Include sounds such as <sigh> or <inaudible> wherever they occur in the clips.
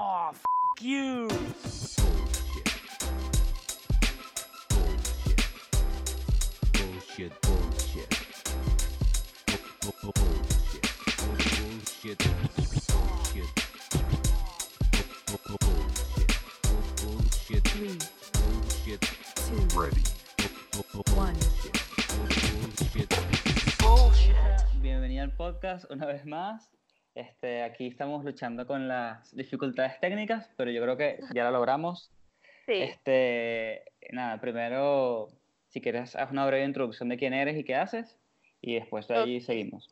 Oh, f you. Bullshit, bullshit. Bu- bu- Bullshit. Bullshit. Bullshit. Bu- bu- Bullshit. Bu- Bullshit. Three, Bullshit. two, Ready. Bu- bu- one. Bullshit. Bienvenida al podcast una vez más. Este, aquí estamos luchando con las dificultades técnicas, pero yo creo que ya lo logramos. <laughs> Sí, Este, nada, primero, si quieres, haz una breve introducción de quién eres y qué haces, y después de ahí Ok. seguimos.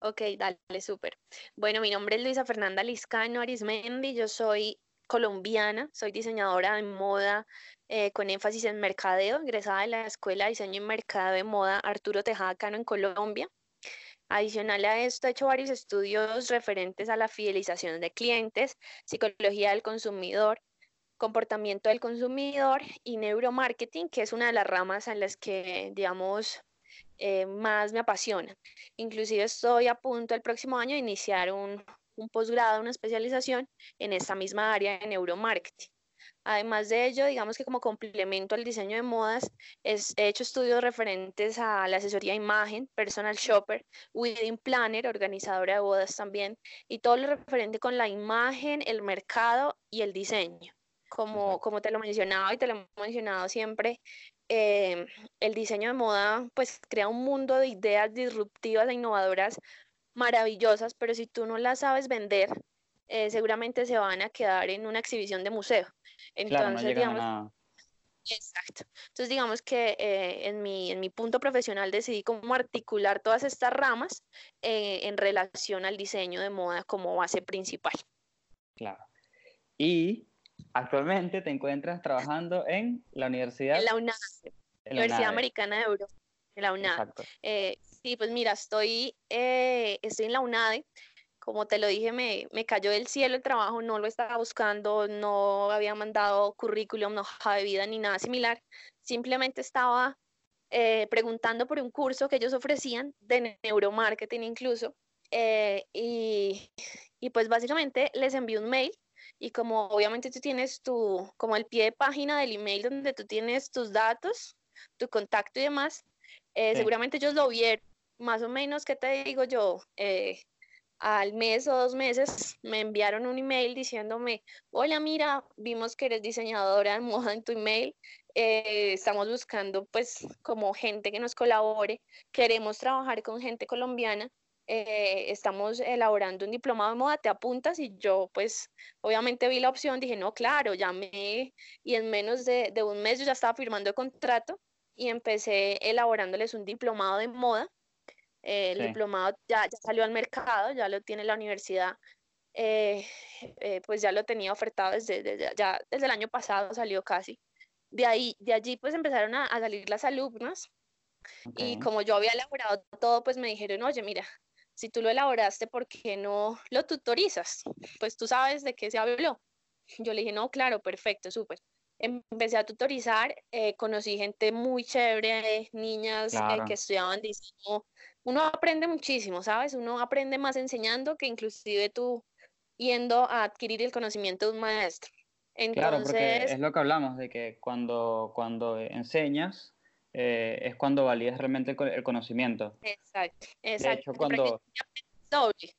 ok, dale, súper. Bueno, mi nombre es Luisa Fernanda Liscano Arismendi, yo soy colombiana, soy diseñadora de moda eh, con énfasis en mercadeo, egresada de la Escuela de Diseño y Mercado de Moda Arturo Tejada Cano en Colombia. Adicional a esto, he hecho varios estudios referentes a la fidelización de clientes, psicología del consumidor, comportamiento del consumidor y neuromarketing, que es una de las ramas en las que, digamos, eh, más me apasiona. Inclusive estoy a punto el próximo año de iniciar un, un posgrado, una especialización en esta misma área de neuromarketing. Además de ello, digamos que como complemento al diseño de modas, es- he hecho estudios referentes a la asesoría de imagen, personal shopper, wedding planner, organizadora de bodas también, y todo lo referente con la imagen, el mercado y el diseño. Como, como te lo mencionaba y te lo he mencionado siempre, eh, el diseño de moda pues crea un mundo de ideas disruptivas e innovadoras maravillosas, pero si tú no las sabes vender, eh, seguramente se van a quedar en una exhibición de museo. Claro, no Entonces, digamos, exacto. Entonces, digamos que eh, en mi, en mi punto profesional decidí cómo articular todas estas ramas eh, en relación al diseño de moda como base principal. Claro. Y actualmente te encuentras trabajando en la universidad. En la UNAD, en la Universidad. Americana de Europa, en la UNAD. Eh, sí, pues mira, estoy, estoy en la UNADE. Como te lo dije, me, me cayó del cielo el trabajo, no lo estaba buscando, no había mandado currículum, no hoja de vida ni nada similar. Simplemente estaba eh, preguntando por un curso que ellos ofrecían de neuromarketing incluso. eh, y, y pues básicamente les envié un mail y como obviamente tú tienes tu, como el pie de página del email donde tú tienes tus datos, tu contacto y demás, eh, Sí. seguramente ellos lo vieron. Más o menos, ¿qué te digo yo? Eh, al mes o dos meses me enviaron un email diciéndome, hola, mira, vimos que eres diseñadora de moda en tu email, eh, estamos buscando pues como gente que nos colabore, queremos trabajar con gente colombiana, eh, estamos elaborando un diplomado de moda, te apuntas y yo pues obviamente vi la opción, dije, no, claro, llamé y en menos de, de un mes yo ya estaba firmando el contrato y empecé elaborándoles un diplomado de moda. Eh, el Sí. diplomado ya, ya salió al mercado, ya lo tiene la universidad, eh, eh, pues ya lo tenía ofertado desde, desde, ya, desde el año pasado, salió casi. De ahí, de allí pues empezaron a, a salir las alumnas y como yo había elaborado todo, pues me dijeron, oye, mira, si tú lo elaboraste, ¿por qué no lo tutorizas? Pues tú sabes de qué se habló. Yo le dije, no, claro, perfecto, súper. Empecé a tutorizar, eh, conocí gente muy chévere, niñas eh, Claro. que estudiaban diseño. Uno aprende muchísimo, ¿sabes? Uno aprende más enseñando que inclusive tú yendo a adquirir el conocimiento de un maestro. Claro, porque Entonces, es lo que hablamos, de que cuando, cuando enseñas eh, es cuando validas realmente el, co- el conocimiento. exacto, De exacto. hecho, aprendes cuando, doble.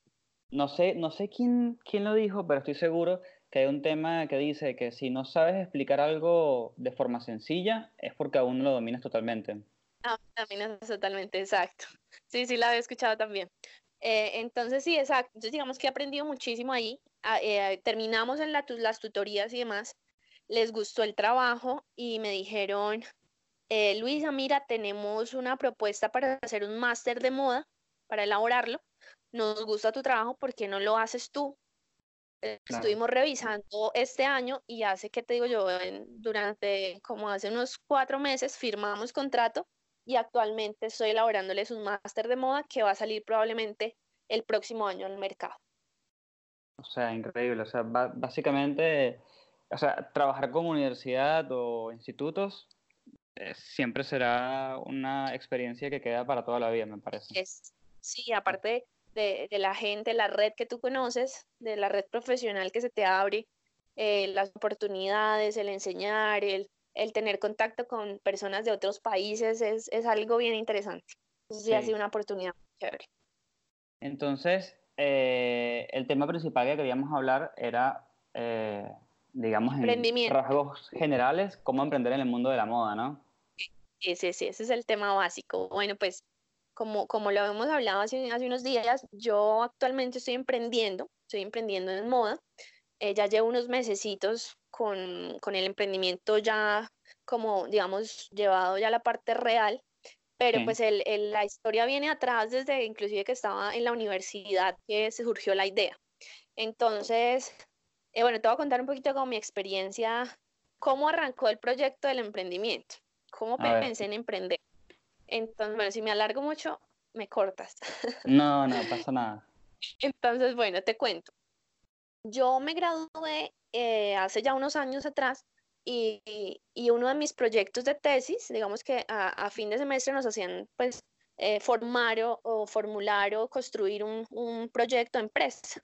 No sé, no sé quién, quién lo dijo, pero estoy seguro que hay un tema que dice que si no sabes explicar algo de forma sencilla, es porque aún no lo dominas totalmente. Ah, es totalmente exacto. Sí, sí, la había escuchado también. Eh, entonces, sí, exacto. Entonces, digamos que he aprendido muchísimo ahí. Ah, eh, terminamos en la las tutorías y demás. Les gustó el trabajo y me dijeron, eh, Luisa, mira, tenemos una propuesta para hacer un máster de moda, para elaborarlo. Nos gusta tu trabajo, ¿por qué no lo haces tú? Eh, Claro. Estuvimos revisando este año y hace, ¿qué te digo yo? En- durante como hace unos cuatro meses firmamos contrato y actualmente estoy elaborándoles un máster de moda que va a salir probablemente el próximo año al mercado. O sea, increíble. O sea, básicamente, o sea, trabajar con universidad o institutos eh, siempre será una experiencia que queda para toda la vida, me parece. Es, sí, aparte de, de la gente, la red que tú conoces, de la red profesional que se te abre, eh, las oportunidades, el enseñar, el, el tener contacto con personas de otros países es, es algo bien interesante. Entonces, sí, ha sido una oportunidad muy chévere. Entonces, eh, el tema principal que queríamos hablar era, eh, digamos, en rasgos generales, cómo emprender en el mundo de la moda, ¿no? Sí, sí, sí, ese es el tema básico. Bueno, pues como, como lo hemos hablado hace, hace unos días, yo actualmente estoy emprendiendo, estoy emprendiendo en moda. Eh, ya llevo unos mesecitos con, con el emprendimiento ya como, digamos, llevado ya a la parte real, pero Sí. pues el, el- la historia viene atrás desde inclusive que estaba en la universidad que se surgió la idea. Entonces, eh, bueno, te voy a contar un poquito con mi experiencia, cómo arrancó el proyecto del emprendimiento, cómo A ver. pensé en emprender. Entonces, bueno, si me alargo mucho, me cortas. <laughs> No, no pasa nada. Entonces, bueno, te cuento. Yo me gradué eh, hace ya unos años atrás y, y uno de mis proyectos de tesis, digamos que a, a fin de semestre nos hacían pues eh, formar o, o formular o construir un, un proyecto de empresa.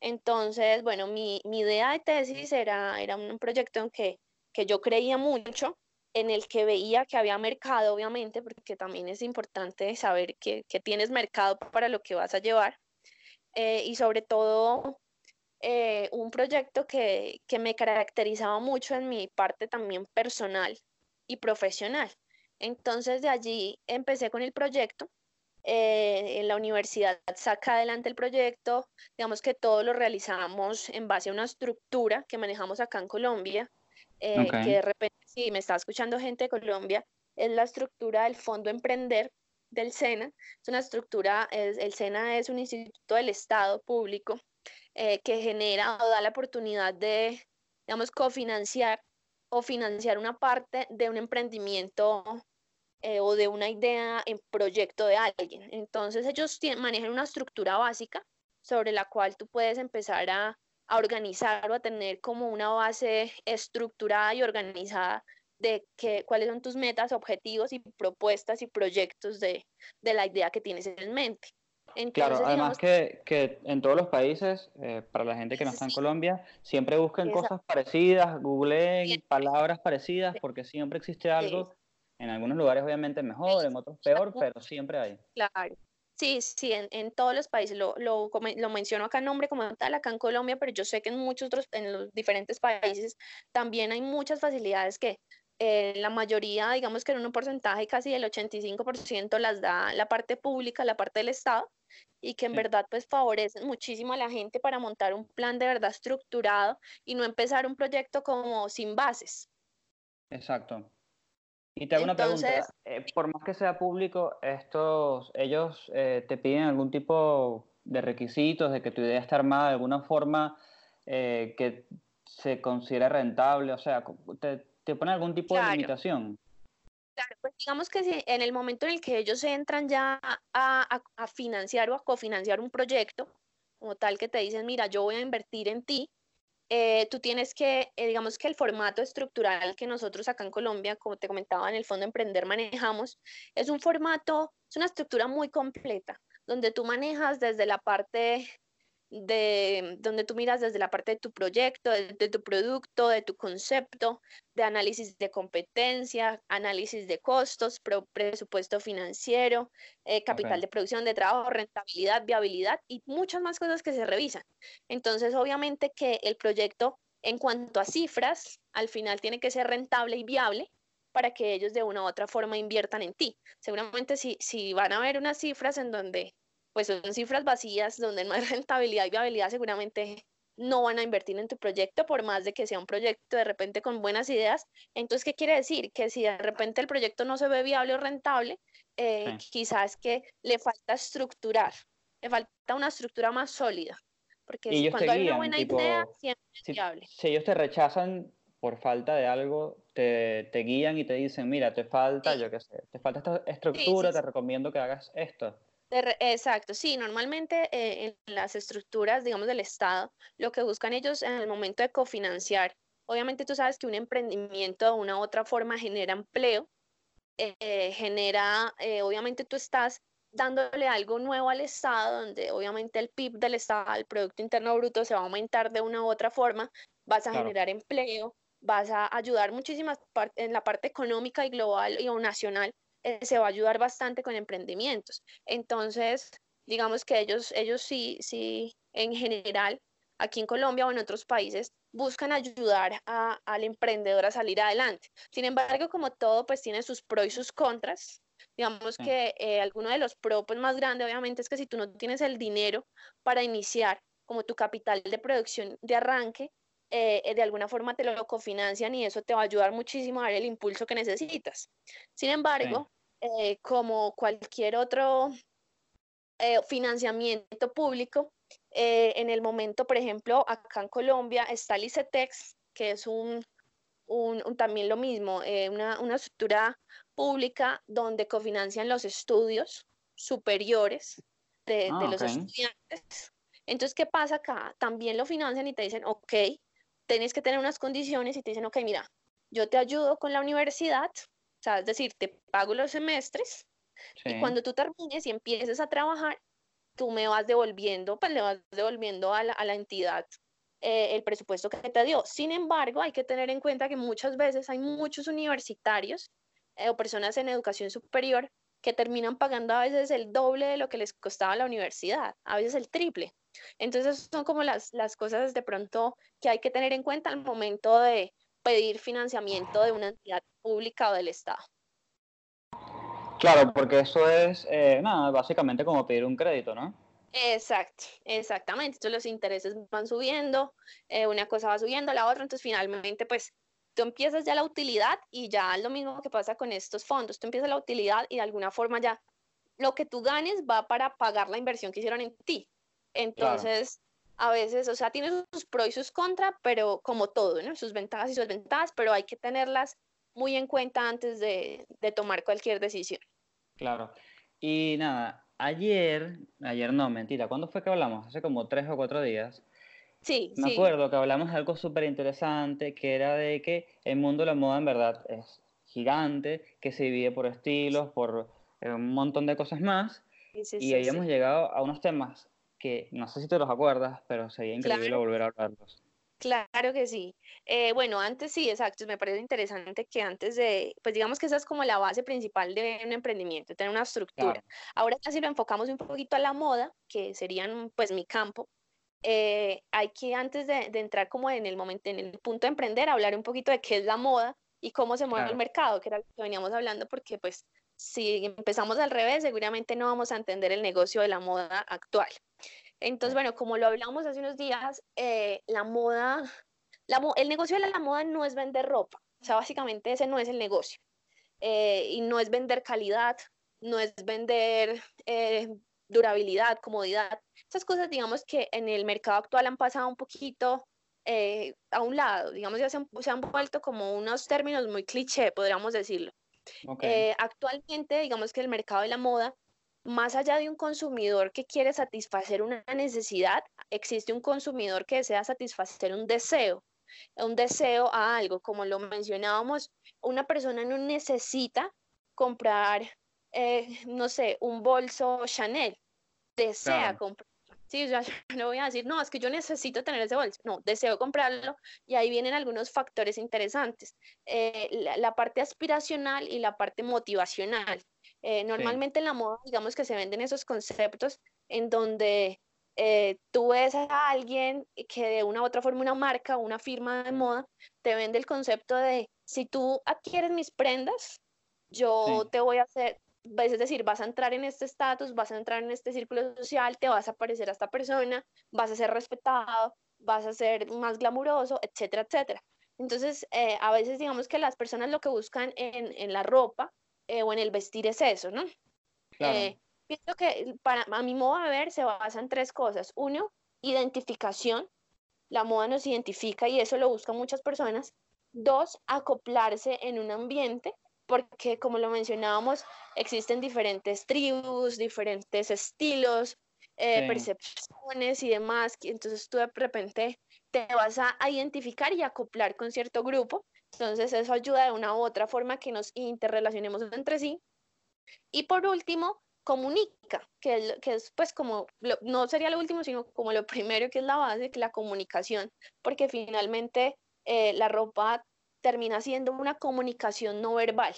Entonces, bueno, mi, mi idea de tesis era, era un proyecto en que, que yo creía mucho, en el que veía que había mercado, obviamente, porque también es importante saber que, que tienes mercado para lo que vas a llevar. eh, y sobre todo, eh, un proyecto que, que me caracterizaba mucho en mi parte también personal y profesional. Entonces, de allí empecé con el proyecto eh, en la universidad saca adelante el proyecto, digamos que todo lo realizamos en base a una estructura que manejamos acá en Colombia, eh, Ok. que de repente, si me está escuchando gente de Colombia, es la estructura del Fondo Emprender del SENA. Es una estructura, es- el SENA es un instituto del Estado público eh, que genera o da la oportunidad de, digamos, cofinanciar o financiar una parte de un emprendimiento eh, o de una idea en proyecto de alguien. Entonces ellos manejan una estructura básica sobre la cual tú puedes empezar a, a organizar o a tener como una base estructurada y organizada de que, cuáles son tus metas, objetivos y propuestas y proyectos de, de la idea que tienes en mente. Claro, Entonces, además digamos, que, que en todos los países, eh, para la gente que no está en Sí. Colombia, siempre busquen Exacto. cosas parecidas, googleen palabras parecidas, porque siempre existe algo, en algunos lugares obviamente mejor, en otros peor, pero siempre hay. Claro. Sí, sí, en, en todos los países, lo, lo, lo menciono acá en nombre como tal, acá en Colombia, pero yo sé que en muchos otros, en los diferentes países también hay muchas facilidades que eh, la mayoría, digamos que en un porcentaje casi del 85% las da la parte pública, la parte del Estado, y que en Sí. verdad pues favorecen muchísimo a la gente para montar un plan de verdad estructurado y no empezar un proyecto como sin bases. Exacto. Y te hago una pregunta, Entonces, eh, por más que sea público, estos, ellos eh, te piden algún tipo de requisitos, de que tu idea esté armada de alguna forma eh, que se considere rentable, o sea, te, te ponen algún tipo de limitación. Claro, pues digamos que si en el momento en el que ellos entran ya a, a- a financiar o a cofinanciar un proyecto, como tal que te dicen, mira, yo voy a invertir en ti, eh, tú tienes que, eh, digamos que el formato estructural que nosotros acá en Colombia, como te comentaba, en el Fondo Emprender manejamos, es un formato, es una estructura muy completa, donde tú manejas desde la parte de, donde tú miras desde la parte de tu proyecto, de, de tu producto, de tu concepto, de análisis de competencia, análisis de costos, pro- presupuesto financiero, eh, capital de producción, de trabajo, rentabilidad, viabilidad y muchas más cosas que se revisan. Entonces, obviamente que el proyecto en cuanto a cifras, al final tiene que ser rentable y viable para que ellos de una u otra forma inviertan en ti. Seguramente si, si van a ver unas cifras en donde pues son cifras vacías, donde no hay <laughs> rentabilidad y viabilidad, seguramente no van a invertir en tu proyecto por más de que sea un proyecto de repente con buenas ideas. Entonces, ¿qué quiere decir? Que si de repente el proyecto no se ve viable o rentable, eh, Sí. quizás que le falta estructurar, le falta una estructura más sólida. Porque si cuando hay una buena tipo, idea, siempre es Si, viable. si ellos te rechazan por falta de algo, te, te guían y te dicen, mira, te falta, Sí. yo qué sé, te falta esta estructura, sí, te recomiendo que hagas esto. Exacto, sí, normalmente eh, en las estructuras, digamos, del Estado, lo que buscan ellos en el momento de cofinanciar, obviamente tú sabes que un emprendimiento de una u otra forma genera empleo, eh, genera, eh, obviamente tú estás dándole algo nuevo al Estado, donde obviamente el PIB del Estado, el Producto Interno Bruto, se va a aumentar de una u otra forma, vas a Claro. generar empleo, vas a ayudar muchísimas en la parte económica y global y o nacional, eh, se va a ayudar bastante con emprendimientos. Entonces, digamos que ellos, ellos sí, sí, en general, aquí en Colombia o en otros países, buscan ayudar a- al emprendedor a salir adelante. Sin embargo, como todo, pues tiene sus pros y sus contras. Digamos Sí. que eh, alguno de los pros pues, más grandes, obviamente, es que si tú no tienes el dinero para iniciar como tu capital de producción de arranque, eh, eh, de alguna forma te lo cofinancian y eso te va a ayudar muchísimo a dar el impulso que necesitas. Sin embargo, eh, como cualquier otro eh, financiamiento público, en el momento, por ejemplo, acá en Colombia está el ICETEX, que es un, un- un- también lo mismo, una, una estructura pública donde cofinancian los estudios superiores de, Ah, de los estudiantes. Entonces, ¿qué pasa acá? También lo financian y te dicen, ok, tienes que tener unas condiciones y te dicen, ok, mira, yo te ayudo con la universidad, o sea, es decir, te pago los semestres y cuando tú termines y empieces a trabajar, tú me vas devolviendo, pues le vas devolviendo a la, a la entidad eh, el presupuesto que te dio. Sin embargo, hay que tener en cuenta que muchas veces hay muchos universitarios eh, o personas en educación superior que terminan pagando a veces el doble de lo que les costaba la universidad, a veces el triple. Entonces son como las, las cosas de pronto que hay que tener en cuenta al momento de pedir financiamiento de una entidad pública o del Estado. Claro, porque eso es, eh, nada, básicamente como pedir un crédito, ¿no? Exacto, exactamente. Entonces los intereses van subiendo, eh, una cosa va subiendo, la otra, entonces finalmente pues tú empiezas ya la utilidad y ya es lo mismo que pasa con estos fondos, tú empiezas la utilidad y de alguna forma ya lo que tú ganes va para pagar la inversión que hicieron en ti. Entonces, a veces, o sea, tiene sus pros y sus contras, pero como todo, ¿no? Sus ventajas y sus desventajas, pero hay que tenerlas muy en cuenta antes de, de tomar cualquier decisión. Claro. Y nada, ayer, ayer no, mentira, ¿cuándo fue que hablamos? Hace como tres o cuatro días. Sí, Me sí. acuerdo que hablamos de algo súper interesante, que era de que el mundo de la moda en verdad es gigante, que se divide por estilos, por eh, un montón de cosas más, sí, sí, y habíamos llegado a unos temas que no sé si te los acuerdas, pero sería increíble Claro. volver a hablarlos. Claro que sí. Eh, bueno, antes sí, exacto. Me parece interesante que antes de, pues digamos que esa es como la base principal de un emprendimiento, tener una estructura. Claro, Ahora ya si lo enfocamos un poquito a la moda, que serían pues mi campo, eh, hay que antes de, de entrar como en el momento, en el punto de emprender, hablar un poquito de qué es la moda y cómo se mueve el mercado, que era lo que veníamos hablando, porque pues si empezamos al revés, seguramente no vamos a entender el negocio de la moda actual. Entonces, bueno, como lo hablamos hace unos días, eh, la moda, la el negocio de la moda no es vender ropa, o sea, básicamente ese no es el negocio. Eh, y no es vender calidad, no es vender eh, durabilidad, comodidad. Esas cosas, digamos que en el mercado actual han pasado un poquito eh, a un lado, digamos, ya se han, se han vuelto como unos términos muy cliché, podríamos decirlo. Eh, actualmente, digamos que el mercado de la moda, más allá de un consumidor que quiere satisfacer una necesidad, existe un consumidor que desea satisfacer un deseo, un deseo a algo, como lo mencionábamos, una persona no necesita comprar, eh, no sé, un bolso Chanel, desea claro, comprar. Sí, o <laughs> yo no voy a decir, no, es que yo necesito tener ese bolso. No, deseo comprarlo y ahí vienen algunos factores interesantes. Eh, la, la parte aspiracional y la parte motivacional. Eh, sí, normalmente en la moda, digamos que se venden esos conceptos en donde eh, tú ves a alguien que de una u otra forma, una marca, una firma de moda, te vende el concepto de, si tú adquieres mis prendas, yo sí, te voy a hacer, es decir, vas a entrar en este estatus, vas a entrar en este círculo social, te vas a parecer a esta persona, vas a ser respetado, vas a ser más glamuroso, etcétera, etcétera. Entonces, eh, a veces digamos que las personas lo que buscan en, en la ropa eh, o en el vestir es eso, ¿no? claro, Eh, pienso que para, a mi modo de ver se basa en tres cosas. Uno, identificación. La moda nos identifica y eso lo buscan muchas personas. Dos, acoplarse en un ambiente, porque como lo mencionábamos, existen diferentes tribus, diferentes estilos, eh, sí, percepciones y demás. Entonces tú de repente te vas a, identificar y acoplar con cierto grupo. Entonces eso ayuda de una u otra forma que nos interrelacionemos entre sí. Y por último, comunica, que es, que es pues como, no sería lo último, sino como lo primero que es la base, que la comunicación, porque finalmente eh, la ropa termina siendo una comunicación no verbal.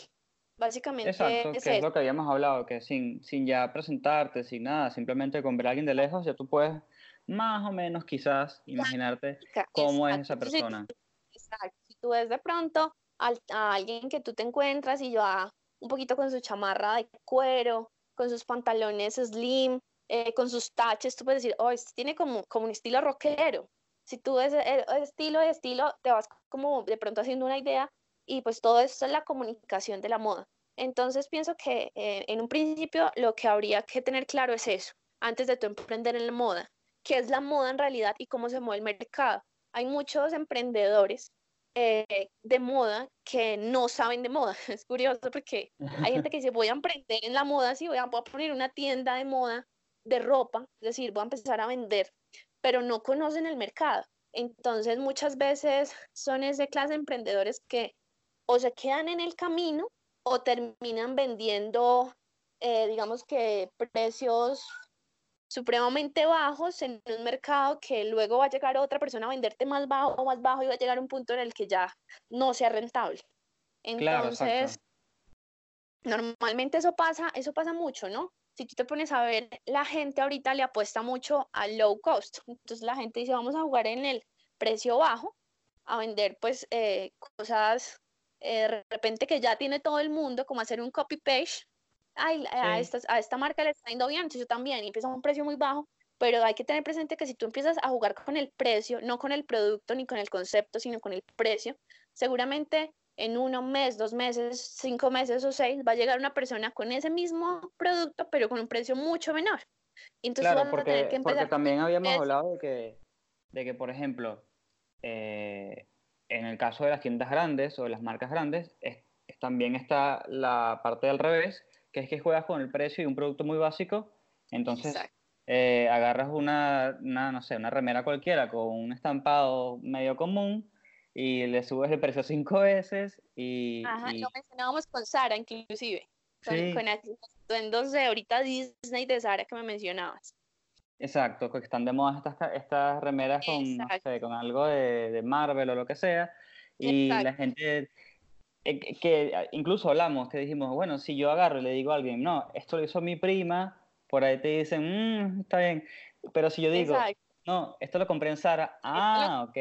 Básicamente Exacto, es que es lo que habíamos hablado, que sin, sin ya presentarte, sin nada, simplemente con ver a alguien de lejos, ya tú puedes más o menos quizás imaginarte cómo es esa persona. exacto, si tú ves de pronto a, alguien que tú te encuentras y va un poquito con su chamarra de cuero, con sus pantalones slim, eh, con sus taches, tú puedes decir, oh, este tiene como, como un estilo rockero. Si tú ves el, estilo de estilo, te vas como de pronto haciendo una idea y pues todo esto es la comunicación de la moda. Entonces pienso que eh, en un principio lo que habría que tener claro es eso, antes de tú emprender en la moda, qué es la moda en realidad y cómo se mueve el mercado. Hay muchos emprendedores eh, de moda que no saben de moda. <laughs> Es curioso porque hay gente que dice, voy a emprender en la moda, sí, voy a, poner una tienda de moda de ropa, es decir, voy a empezar a vender, pero no conocen el mercado. Entonces muchas veces son ese clase de emprendedores que o se quedan en el camino o terminan vendiendo, eh, digamos que precios supremamente bajos en un mercado que luego va a llegar otra persona a venderte más bajo o más bajo y va a llegar a un punto en el que ya no sea rentable. Entonces, normalmente eso pasa, eso pasa mucho, ¿no? Si tú te pones a ver, la gente ahorita le apuesta mucho al low cost. Entonces la gente dice, vamos a jugar en el precio bajo, a vender pues eh, cosas eh, de repente que ya tiene todo el mundo, como hacer un copy page ay, a, esta, a esta marca le está yendo bien, entonces yo también, y empieza a un precio muy bajo, pero hay que tener presente que si tú empiezas a jugar con el precio, no con el producto ni con el concepto, sino con el precio, seguramente en uno mes, dos meses, cinco meses o seis, va a llegar una persona con ese mismo producto, pero con un precio mucho menor. Entonces claro, porque, porque también habíamos hablado de que, de que, por ejemplo, eh, en el caso de las tiendas grandes o de las marcas grandes, también está la parte del revés, que es que juegas con el precio y un producto muy básico, entonces eh, agarras una, no sé, una remera cualquiera con un estampado medio común y le subes el precio cinco veces y... Ajá, lo mencionábamos con Sara inclusive, con, sí. con ahorita Disney de Sara que me mencionabas. Exacto, que están de moda estas, estas remeras con, no sé, con algo de, de, Marvel o lo que sea. Y la gente eh, que incluso hablamos, que dijimos, bueno, si yo agarro y le digo a alguien, no, esto lo hizo mi prima, por ahí te dicen, mmm, está bien. Pero si yo digo, no, esto lo compré en Sara, ah, ok.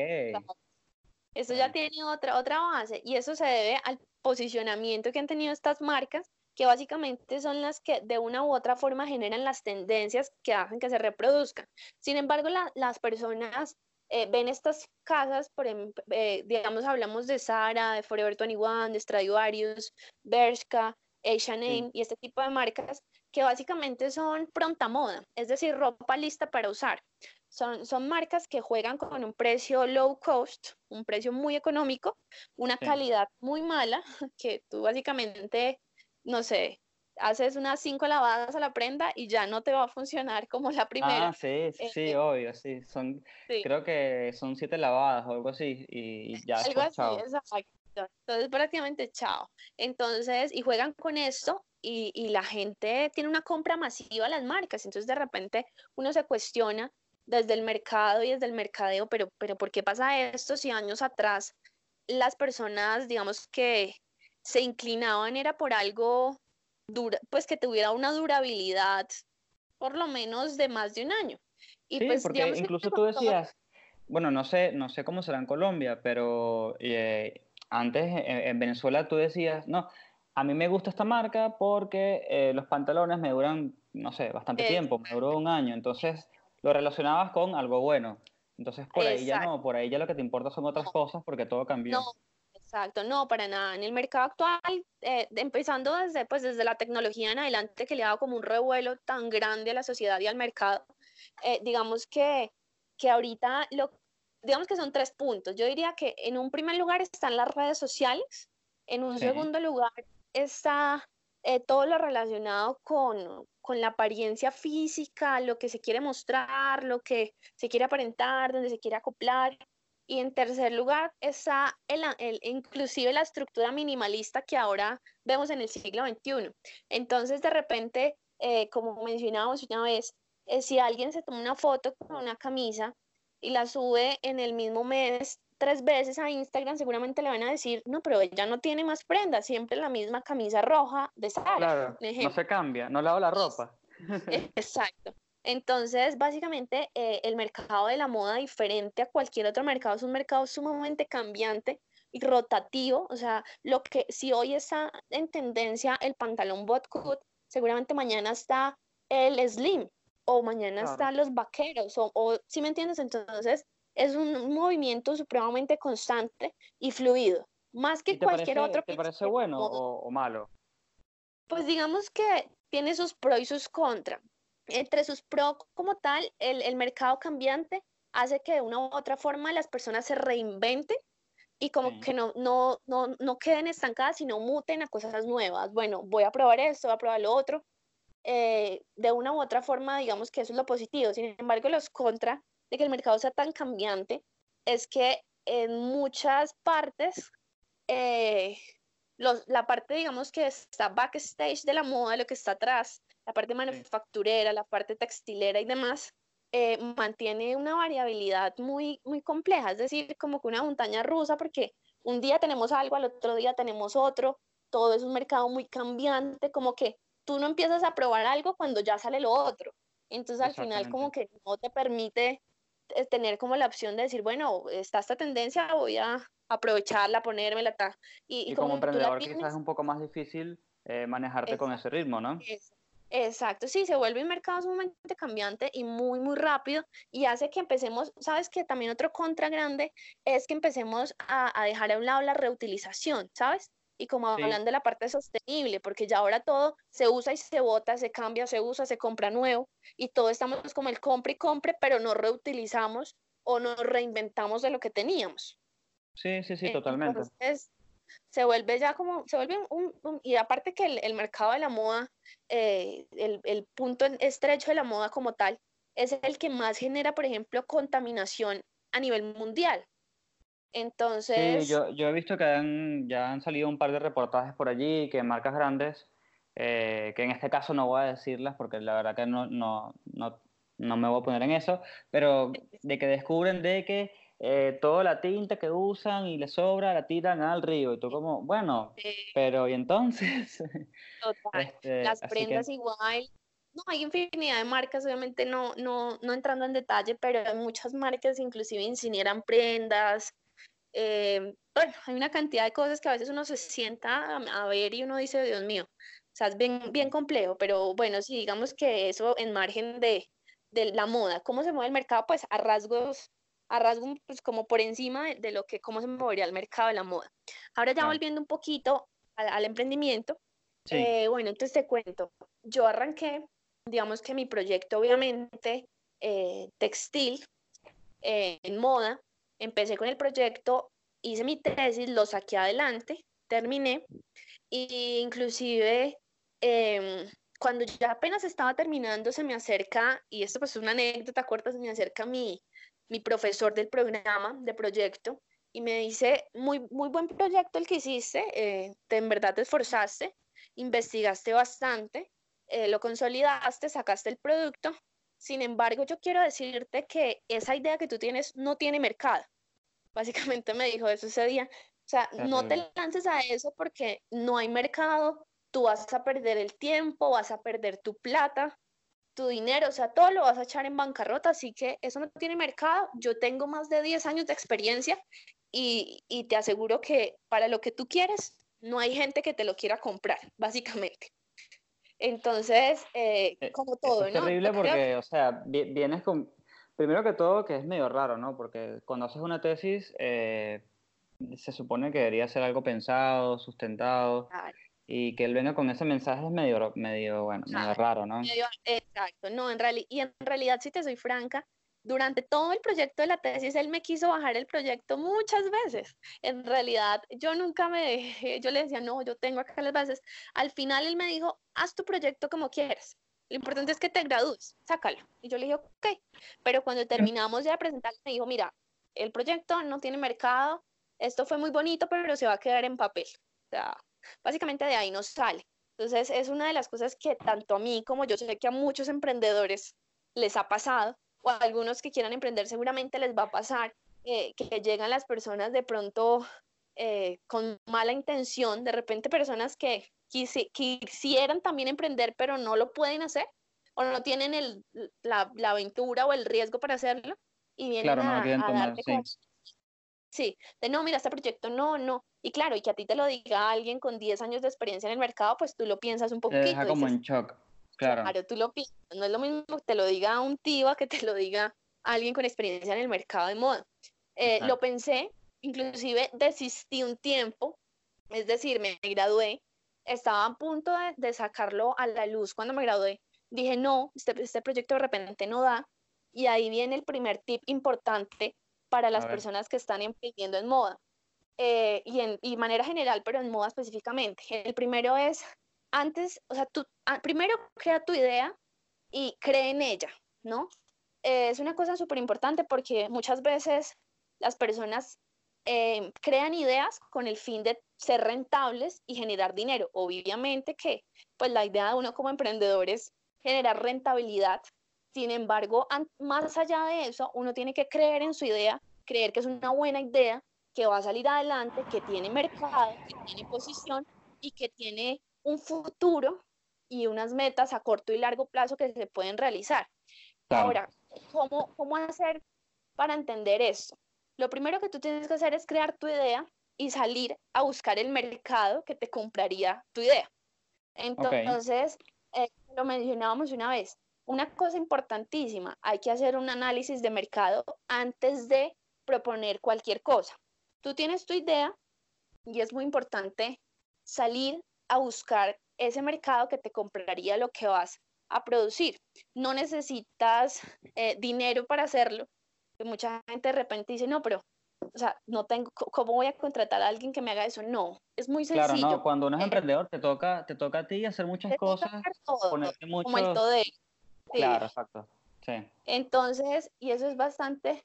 Eso ya tiene otra, otra base y eso se debe al posicionamiento que han tenido estas marcas, que básicamente son las que de una u otra forma generan las tendencias que hacen que se reproduzcan. Sin embargo, las personas eh, ven estas casas, por eh, digamos, hablamos de Zara, de Forever 21, de Stradivarius, Bershka, H&M y este tipo de marcas que básicamente son pronta moda, es decir, ropa lista para usar. Son, son marcas que juegan con un precio low cost, un precio muy económico, una calidad muy mala, <laughs> que tú básicamente, no sé, haces unas cinco lavadas a la prenda y ya no te va a funcionar como la primera. Ah, sí, sí, eh, obvio, sí. Son, Creo que son siete lavadas o algo así y, ya algo así, exacto. Entonces prácticamente chao. Entonces, y juegan con esto y, y, la gente tiene una compra masiva a las marcas. Entonces de repente uno se cuestiona desde el mercado y desde el mercadeo, pero, pero ¿por qué pasa esto si años atrás las personas, digamos que se inclinaban era por algo dura, pues que tuviera una durabilidad por lo menos de más de un año. Y sí, pues, porque incluso tú decías, bueno, no sé, no sé cómo será en Colombia, pero eh, antes en, Venezuela tú decías, no, a mí me gusta esta marca porque eh, los pantalones me duran, no sé, bastante tiempo, me duró un año, entonces lo relacionabas con algo bueno. Entonces por ahí ya no, por ahí ya lo que te importa son otras cosas porque todo cambió. Exacto, no, para nada. En el mercado actual, eh, empezando desde, pues, desde la tecnología en adelante, que le ha dado como un revuelo tan grande a la sociedad y al mercado, eh, digamos que, que ahorita, lo, digamos que son tres puntos. Yo diría que en un primer lugar están las redes sociales, en un segundo lugar está eh, todo lo relacionado con, con la apariencia física, lo que se quiere mostrar, lo que se quiere aparentar, donde se quiere acoplar. Y en tercer lugar está el, el, inclusive la estructura minimalista que ahora vemos en el siglo XXI. Entonces, de repente, eh, como mencionábamos una vez, eh, si alguien se toma una foto con una camisa y la sube en el mismo mes tres veces a Instagram, seguramente le van a decir, no, pero ella no tiene más prendas, siempre la misma camisa roja de Sara. Claro, no se cambia, no lavo la ropa. <laughs> Exacto. Entonces, básicamente, eh, el mercado de la moda, diferente a cualquier otro mercado, es un mercado sumamente cambiante y rotativo. O sea, lo que si hoy está en tendencia el pantalón bot cut, seguramente mañana está el slim o mañana Claro. están los vaqueros o, o ¿sí me entiendes? Entonces, es un movimiento supremamente constante y fluido, más que ¿Y te cualquier parece, otro. te parece bueno o, o malo? Pues digamos que tiene sus pros y sus contras. Entre sus pros como tal, el, el mercado cambiante hace que de una u otra forma las personas se reinventen y como Sí. que no, no, no, no queden estancadas, sino muten a cosas nuevas. Bueno, voy a probar esto, voy a probar lo otro. Eh, de una u otra forma, digamos que eso es lo positivo. Sin embargo, los contras de que el mercado sea tan cambiante es que en muchas partes eh, los- la parte, digamos, que está backstage de la moda, lo que está atrás, la parte manufacturera, la parte textilera y demás, eh, mantiene una variabilidad muy, muy compleja, es decir, como que una montaña rusa, porque un día tenemos algo, al otro día tenemos otro, todo es un mercado muy cambiante, como que tú no empiezas a probar algo cuando ya sale lo otro. Entonces al final como que no te permite eh, tener como la opción de decir, bueno, está esta tendencia, voy a aprovecharla, ponérmela, ta. Y, Y, y como como emprendedor quizás tienes, es un poco más difícil eh, manejarte con ese ritmo, ¿no? Exacto, sí, se vuelve un mercado sumamente cambiante y muy, muy rápido y hace que empecemos, sabes que también otro contra grande es que empecemos a, a dejar a un lado la reutilización, ¿sabes? Y como Sí. hablan de la parte sostenible, porque ya ahora todo se usa y se bota, se cambia, se usa, se compra nuevo y todo estamos como el compre y compre, pero no reutilizamos o no reinventamos de lo que teníamos. Sí, sí, sí, totalmente. Entonces, se vuelve ya como, se vuelve un, un- y aparte que el, el mercado de la moda, eh, el, el punto estrecho de la moda como tal, es el que más genera, por ejemplo, contaminación a nivel mundial. Sí, Entonces, yo, yo he visto que han, ya han salido un par de reportajes por allí que marcas grandes, eh, que en este caso no voy a decirlas porque la verdad que no, no, no, no me voy a poner en eso, pero de que descubren de que eh, toda la tinta que usan y les sobra la tiran al río. Y tú como, bueno, eh, pero ¿y entonces? <laughs> total, Este, las así que prendas igual. No, hay infinidad de marcas, obviamente no, no, no entrando en detalle, pero hay muchas marcas inclusive incineran prendas. Eh, bueno, hay una cantidad de cosas que a veces uno se sienta a, a ver y uno dice, Dios mío, o sea, es bien, bien complejo, pero bueno, si digamos que eso en margen de, de la moda, cómo se mueve el mercado, pues a rasgos, a rasgos pues como por encima de, de lo que, cómo se movería el mercado de la moda. Ahora ya volviendo un poquito al, al emprendimiento, sí, eh, bueno, entonces te cuento, yo arranqué, digamos que mi proyecto obviamente eh, textil eh, en moda, empecé con el proyecto, hice mi tesis, lo saqué adelante, terminé, y inclusive em, cuando ya apenas estaba terminando se me acerca, y esto pues es una anécdota corta, se me acerca mi, mi profesor del programa, de proyecto, y me dice, muy, muy buen proyecto el que hiciste, eh, te, en verdad te esforzaste, investigaste bastante, eh, lo consolidaste, sacaste el producto. Sin embargo, yo quiero decirte que esa idea que tú tienes no tiene mercado. <laughs> Básicamente me dijo eso ese día. O sea, no te lances a eso porque no hay mercado, tú vas a perder el tiempo, vas a perder tu plata, tu dinero, o sea, todo lo vas a echar en bancarrota, así que eso no tiene mercado. Yo tengo más de 10 años de experiencia y, y te aseguro que para lo que tú quieres, no hay gente que te lo quiera comprar, básicamente. Entonces, eh, Eh, como todo, es ¿no? terrible Yo creo porque, o sea, vi- vienes con, primero que todo, que es medio raro, ¿no? Porque cuando haces una tesis, eh, se supone que debería ser algo pensado, sustentado, Claro. y que él venga con ese mensaje es medio, medio, bueno, medio raro, ¿no? medio- exacto, no, en realidad, y en realidad, si te soy franca, durante todo el proyecto de la tesis, él me quiso bajar el proyecto muchas veces. En realidad, yo nunca me dejé, yo le decía, no, yo tengo acá las bases. Al final, él me dijo, haz tu proyecto como quieras. Lo importante es que te gradúes, sácalo. Y yo le dije, ok. Pero cuando terminamos de presentar, me dijo, mira, el proyecto no tiene mercado, esto fue muy bonito, pero se va a quedar en papel. O sea, básicamente de ahí no sale. Entonces, es una de las cosas que tanto a mí como yo sé que a muchos emprendedores les ha pasado, o a algunos que quieran emprender seguramente les va a pasar, eh, que llegan las personas de pronto eh, con mala intención, de repente personas que quisieran también emprender, pero no lo pueden hacer, o no tienen el, la, la, aventura o el riesgo para hacerlo, y vienen a, a Sí, de no, mira, este proyecto no, no. Y claro, y que a ti te lo diga alguien con 10 años de experiencia en el mercado, pues tú lo piensas un poquito. Te deja como en shock, claro. Claro, tú lo piensas. No es lo mismo que te lo diga un tío a que te lo diga alguien con experiencia en el mercado de moda. Eh, lo pensé, inclusive desistí un tiempo, es decir, me gradué, estaba a punto de, sacarlo a la luz cuando me gradué. Dije, no, este, este proyecto de repente no da. Y ahí viene el primer tip importante para las personas que están emprendiendo en moda. Eh, y en y manera general, pero en moda específicamente. El primero es, antes, o sea, tú ah, primero crea tu idea y cree en ella, ¿no? Eh, es una cosa súper importante porque muchas veces las personas eh, crean ideas con el fin de ser rentables y generar dinero. Obviamente que, pues la idea de uno como emprendedor es generar rentabilidad sin embargo, más allá de eso, uno tiene que creer en su idea, creer que es una buena idea, que va a salir adelante, que tiene mercado, que tiene posición y que tiene un futuro y unas metas a corto y largo plazo que se pueden realizar. Ahora, ¿cómo, ¿cómo hacer para entender esto? Lo primero que tú tienes que hacer es crear tu idea y salir a buscar el mercado que te compraría tu idea. Entonces, eh, lo mencionábamos una vez, una cosa importantísima, hay que hacer un análisis de mercado antes de proponer cualquier cosa. Tú tienes tu idea y es muy importante salir a buscar ese mercado que te compraría lo que vas a producir. No necesitas eh, dinero para hacerlo. Mucha gente de repente dice, no, pero, o sea, no tengo, ¿cómo voy a contratar a alguien que me haga eso? No, es muy sencillo. Claro, no, cuando uno es eh, emprendedor te toca, te toca a ti hacer muchas cosas, ponerte mucho... Como el todo Claro, exacto. Sí. Entonces, y eso es bastante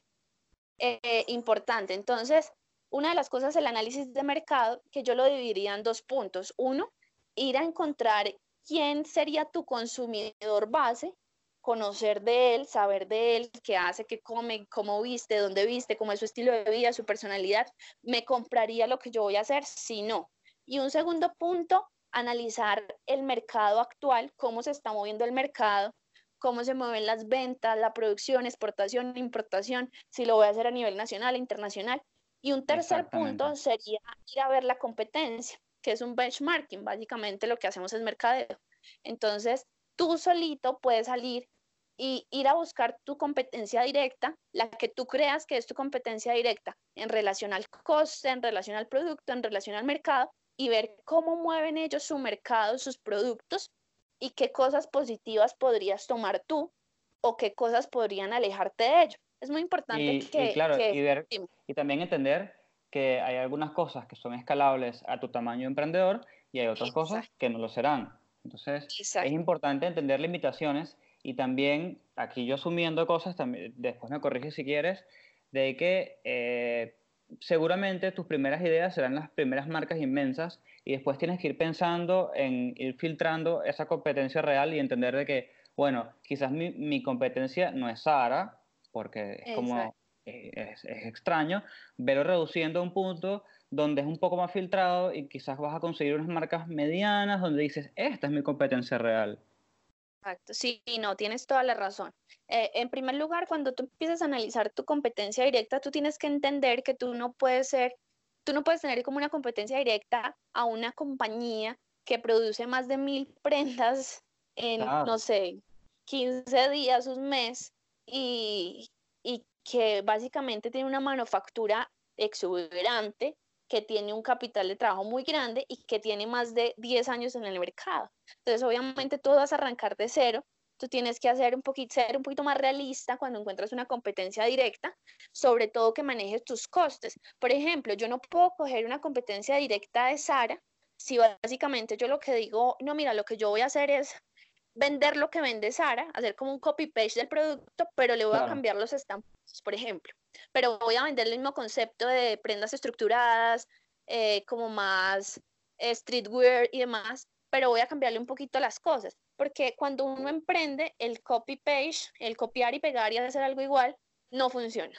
eh, importante. Entonces, una de las cosas el análisis de mercado, que yo lo dividiría en dos puntos. Uno, ir a encontrar quién sería tu consumidor base, conocer de él, saber de él, qué hace, qué come, cómo viste, dónde viste, cómo es su estilo de vida, su personalidad. ¿Me compraría lo que yo voy a hacer? Si no. Y un segundo punto, analizar el mercado actual, cómo se está moviendo el mercado, cómo se mueven las ventas, la producción, exportación, importación, si lo voy a hacer a nivel nacional internacional. Y un tercer punto sería ir a ver la competencia, que es un benchmarking, básicamente lo que hacemos es mercadeo. Entonces, tú solito puedes salir y ir a buscar tu competencia directa, la que tú creas que es tu competencia directa en relación al coste, en relación al producto, en relación al mercado, y ver cómo mueven ellos su mercado, sus productos, y qué cosas positivas podrías tomar tú o qué cosas podrían alejarte de ello. Es muy importante y, que, claro, y, ver, y también entender que hay algunas cosas que son escalables a tu tamaño emprendedor y hay otras cosas que no lo serán. Entonces, es importante entender limitaciones y también, aquí yo asumiendo cosas, también, después me corriges si quieres, de que eh, seguramente tus primeras ideas serán las primeras marcas inmensas y después tienes que ir pensando en ir filtrando esa competencia real y entender de que, bueno, quizás mi, mi competencia no es Sara, porque es como, eh, es, es, extraño, pero reduciendo a un punto donde es un poco más filtrado y quizás vas a conseguir unas marcas medianas donde dices, esta es mi competencia real. Exacto, sí, no, tienes toda la razón. Eh, en primer lugar, cuando tú empiezas a analizar tu competencia directa, tú tienes que entender que tú no puedes ser, tú no puedes tener como una competencia directa a una compañía que produce más de mil prendas en, no sé, 15 días, un mes, y, y que básicamente tiene una manufactura exuberante que tiene un capital de trabajo muy grande y que tiene más de 10 años en el mercado. Entonces, obviamente, tú vas a arrancar de cero. Tú tienes que hacer un poquito, ser un poquito más realista cuando encuentras una competencia directa, sobre todo que manejes tus costes. Por ejemplo, yo no puedo coger una competencia directa de Sara si básicamente yo lo que digo, no, mira, lo que yo voy a hacer es vender lo que vende Sara, hacer como un copy-paste del producto, pero le voy a cambiar los estampos, por ejemplo. Pero voy a vender el mismo concepto de prendas estructuradas, eh, como más streetwear y demás, pero voy a cambiarle un poquito las cosas, porque cuando uno emprende, el copy page, el copiar y pegar y hacer algo igual, no funciona.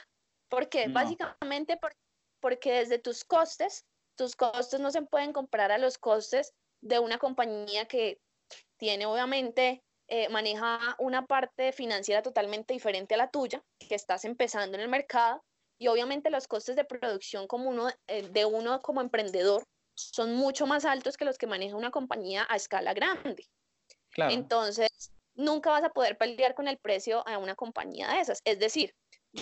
¿Por qué? No. Básicamente por- porque desde tus costes, tus costes no se pueden comparar a los costes de una compañía que tiene obviamente, eh, maneja una parte financiera totalmente diferente a la tuya, que estás empezando en el mercado, y obviamente los costes de producción como uno, eh, de uno como emprendedor son mucho más altos que los que maneja una compañía a escala grande. Claro. Entonces, nunca vas a poder pelear con el precio a una compañía de esas. Es decir,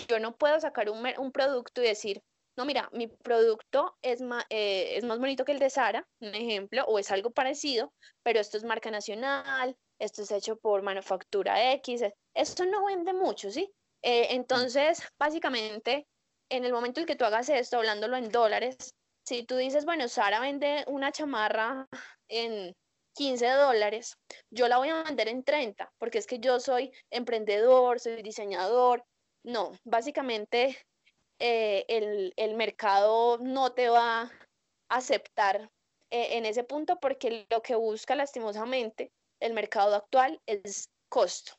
yo no puedo sacar un producto y decir, no, mira, mi producto es más, es más bonito que el de Sara, un ejemplo, o es algo parecido, pero esto es marca nacional, esto es hecho por manufactura X. e- Esto no vende mucho, ¿sí? Eh, entonces, básicamente, en el momento en que tú hagas esto, hablándolo en dólares, si tú dices, bueno, Sara vende una chamarra en 15 dólares, yo la voy a vender en 30, porque es que yo soy emprendedor, soy diseñador. No, básicamente eh, el, el mercado no te va a aceptar eh, en ese punto porque lo que busca lastimosamente el mercado actual es costo,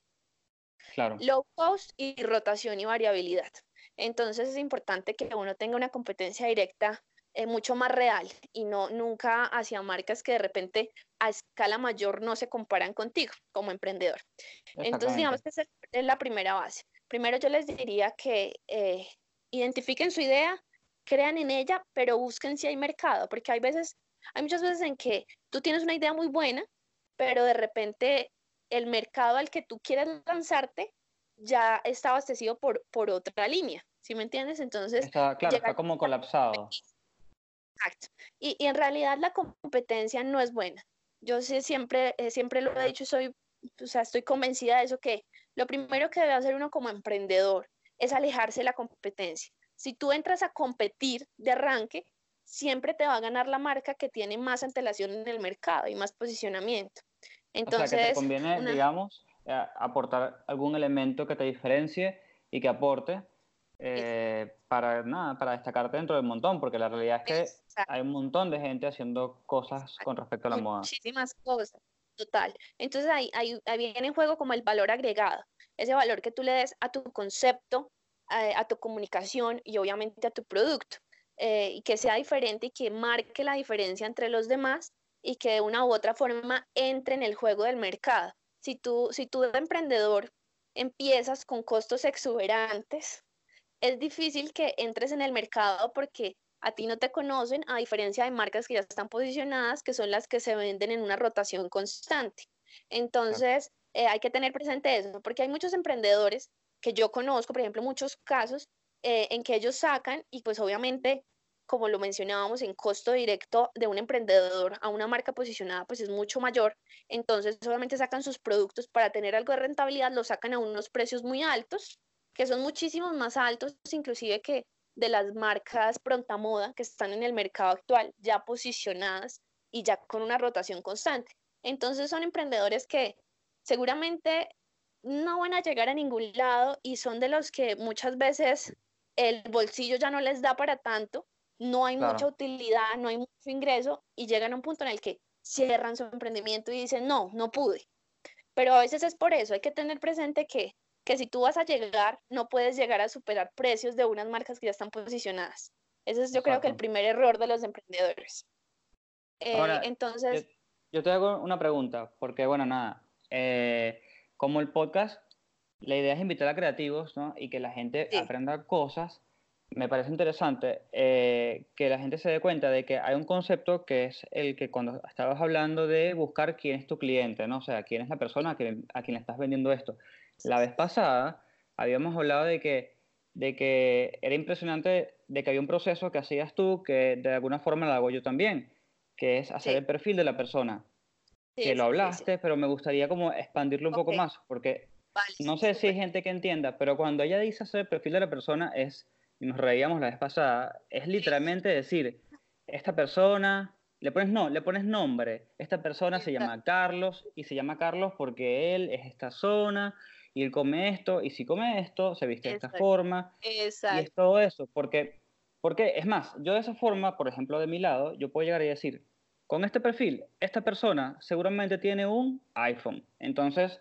Claro. low cost y rotación y variabilidad. Entonces es importante que uno tenga una competencia directa eh, mucho más real y no nunca hacia marcas que de repente a escala mayor no se comparan contigo como emprendedor. Entonces, digamos que esa es la primera base. Primero yo les diría que eh, identifiquen su idea, crean en ella, pero busquen si hay mercado, porque hay veces, hay muchas veces en que tú tienes una idea muy buena, pero de repente el mercado al que tú quieres lanzarte ya está abastecido por, por otra línea, ¿sí me entiendes? Entonces, Está, claro, está como colapsado. Exacto. Y, y en realidad la competencia no es buena. Yo sí siempre, eh, siempre lo he dicho soy, o sea, estoy convencida de eso, que lo primero que debe hacer uno como emprendedor es alejarse de la competencia. Si tú entras a competir de arranque, siempre te va a ganar la marca que tiene más antelación en el mercado y más posicionamiento. O sea, que te Entonces, conviene, una- digamos, eh, aportar algún elemento que te diferencie y que aporte eh, para, nada, para destacarte dentro del montón, porque la realidad es que Exacto. hay un montón de gente haciendo cosas con respecto a la moda. Muchísimas cosas, total. Entonces ahí, ahí, ahí viene en juego como el valor agregado, ese valor que tú le des a tu concepto, a, a tu comunicación y obviamente a tu producto, eh, y que sea diferente y que marque la diferencia entre los demás y que de una u otra forma entre en el juego del mercado. Si tú, si tú de emprendedor empiezas con costos exuberantes, es difícil que entres en el mercado porque a ti no te conocen, a diferencia de marcas que ya están posicionadas, que son las que se venden en una rotación constante. Entonces, eh, hay que tener presente eso, porque hay muchos emprendedores que yo conozco, por ejemplo, muchos casos eh, en que ellos sacan y pues obviamente, como lo mencionábamos, en costo directo de un emprendedor a una marca posicionada, pues es mucho mayor. Entonces, obviamente sacan sus productos para tener algo de rentabilidad, los sacan a unos precios muy altos, que son muchísimos más altos, inclusive que de las marcas pronta moda que están en el mercado actual, ya posicionadas y ya con una rotación constante. Entonces son emprendedores que seguramente no van a llegar a ningún lado y son de los que muchas veces el bolsillo ya no les da para tanto, no hay Claro. mucha utilidad, no hay mucho ingreso y llegan a un punto en el que cierran su emprendimiento y dicen, no, no pude. Pero a veces es por eso, hay que tener presente que, que si tú vas a llegar, no puedes llegar a superar precios de unas marcas que ya están posicionadas. Ese es yo creo que el primer error de los emprendedores. Eh, Ahora, entonces, Yo, yo te hago una pregunta, porque bueno, nada, eh, como el podcast, la idea es invitar a creativos, ¿no? Y que la gente Sí. aprenda cosas. Me parece interesante eh, que la gente se dé cuenta de que hay un concepto que es el que cuando estabas hablando de buscar quién es tu cliente, ¿no? O sea, quién es la persona a quien, a quien le estás vendiendo esto. La vez pasada habíamos hablado de que, de que era impresionante de que había un proceso que hacías tú que de alguna forma lo hago yo también, que es hacer Sí. el perfil de la persona sí, que lo sí, hablaste, pero me gustaría como expandirlo un poco más, porque Vale, no sé si hay gente que entienda, pero cuando ella dice hacer el perfil de la persona es, y nos reíamos la vez pasada, es literalmente decir, esta persona, le pones no, le pones nombre, esta persona se llama Carlos y se llama Carlos porque él es esta zona y él come esto y si come esto se viste de esta Exacto. forma y Exacto. es todo eso, porque, porque es más, yo de esa forma, por ejemplo, de mi lado, yo puedo llegar y decir, con este perfil, esta persona seguramente tiene un iPhone. Entonces,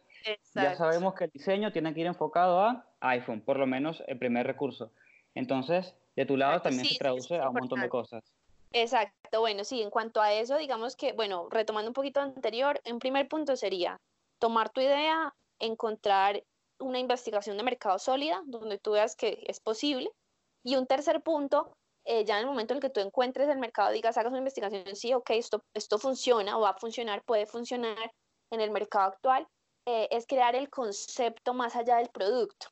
ya sabemos que el diseño tiene que ir enfocado a iPhone, por lo menos el primer recurso. Entonces, de tu lado también sí, se traduce a un montón de cosas. Exacto, bueno, sí, en cuanto a eso, digamos que, bueno, retomando un poquito anterior, un primer punto sería tomar tu idea, encontrar una investigación de mercado sólida, donde tú veas que es posible. Y un tercer punto, eh, ya en el momento en el que tú encuentres el mercado, digas, hagas una investigación, sí, ok, esto, esto funciona o va a funcionar, puede funcionar en el mercado actual, eh, es crear el concepto más allá del producto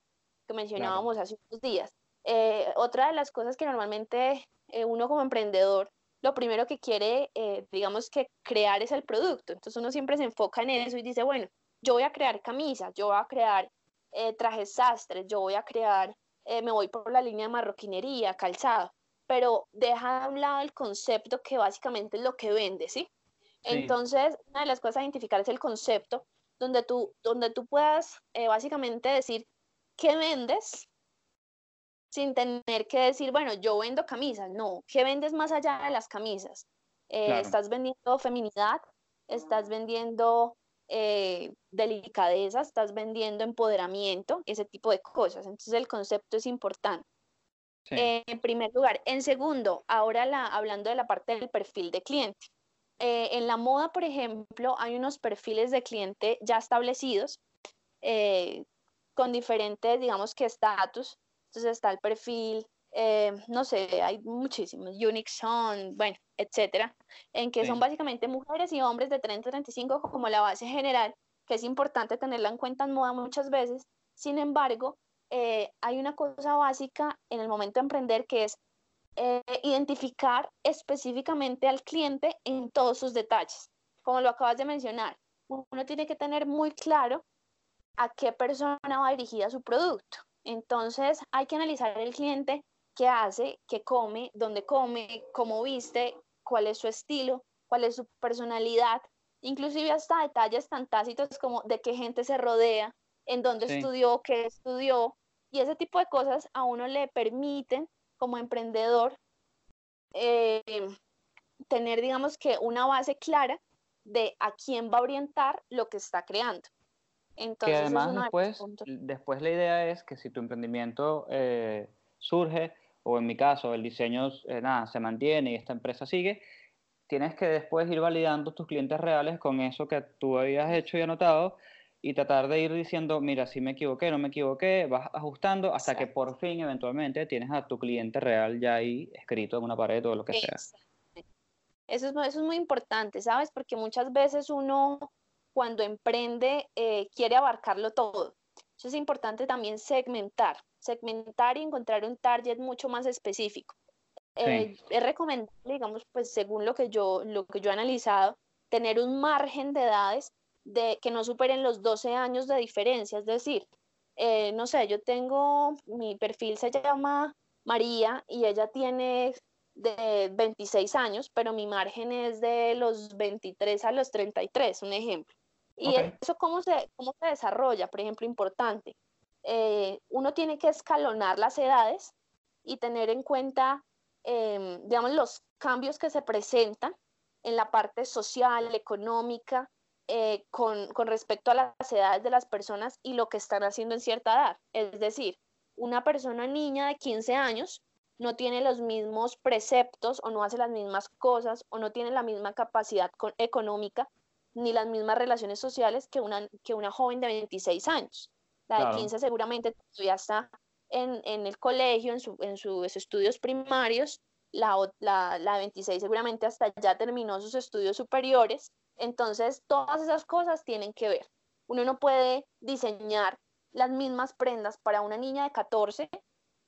que mencionábamos hace unos días. Eh, otra de las cosas que normalmente eh, uno como emprendedor, lo primero que quiere, eh, digamos que crear es el producto. Entonces uno siempre se enfoca en eso y dice, bueno, yo voy a crear camisas, yo voy a crear eh, trajes sastres, yo voy a crear, me voy por la línea de marroquinería, calzado, pero deja a un lado el concepto que básicamente es lo que vende, ¿sí? Sí. Entonces, una de las cosas a identificar es el concepto, donde tú, donde tú puedas eh, básicamente decir qué vendes sin tener que decir, bueno, yo vendo camisas. No, ¿qué vendes más allá de las camisas? Eh, Claro. Estás vendiendo feminidad, estás vendiendo eh, delicadeza, estás vendiendo empoderamiento, ese tipo de cosas. Entonces, el concepto es importante. Sí. Eh, en primer lugar. En segundo, ahora la, hablando de la parte del perfil de cliente. Eh, en la moda, por ejemplo, hay unos perfiles de cliente ya establecidos eh, con diferentes, digamos que estatus. Entonces está el perfil, eh, no sé, hay muchísimos, Unique Son, bueno, etcétera, en que Sí. son básicamente mujeres y hombres de 30 a 35 como la base general, que es importante tenerla en cuenta en moda muchas veces. Sin embargo, eh, hay una cosa básica en el momento de emprender que es eh, identificar específicamente al cliente en todos sus detalles. Como lo acabas de mencionar, uno tiene que tener muy claro a qué persona va dirigida su producto. Entonces hay que analizar el cliente, qué hace, qué come, dónde come, cómo viste, cuál es su estilo, cuál es su personalidad, inclusive hasta detalles tan tácitos como de qué gente se rodea, en dónde Sí. estudió, qué estudió, y ese tipo de cosas a uno le permiten como emprendedor eh, tener, digamos que, una base clara de a quién va a orientar lo que está creando. Que Entonces, es además después, después la idea es que si tu emprendimiento eh, surge, o en mi caso el diseño eh, nada, se mantiene y esta empresa sigue, tienes que después ir validando tus clientes reales con eso que tú habías hecho y anotado y tratar de ir diciendo, mira, si me equivoqué, no me equivoqué, vas ajustando hasta que por fin eventualmente tienes a tu cliente real ya ahí escrito en una pared o lo que sea. Eso es, eso es muy importante, ¿sabes? Porque muchas veces uno cuando emprende eh, quiere abarcarlo todo. Eso es importante también segmentar, segmentar y encontrar un target mucho más específico. Eh, es recomendable, digamos, pues según lo que yo, lo que yo he analizado, tener un margen de edades de que no superen los 12 años de diferencia. Es decir, eh, no sé, yo tengo, mi perfil se llama María y ella tiene de 26 años, pero mi margen es de los 23 a los 33, un ejemplo. ¿Y eso cómo se, cómo se desarrolla? Por ejemplo, importante. eh, uno tiene que escalonar las edades y tener en cuenta, em, digamos, los cambios que se presentan en la parte social, económica, eh, con, con respecto a las edades de las personas y lo que están haciendo en cierta edad. Es decir, una persona niña de 15 años no tiene los mismos preceptos o no hace las mismas cosas o no tiene la misma capacidad co- económica ni las mismas relaciones sociales que una, que una joven de 26 años. La Claro. de 15 seguramente todavía está en, en el colegio, en, su, en sus estudios primarios, la, la, la de 26 seguramente hasta ya terminó sus estudios superiores. Entonces, todas esas cosas tienen que ver. Uno no puede diseñar las mismas prendas para una niña de 14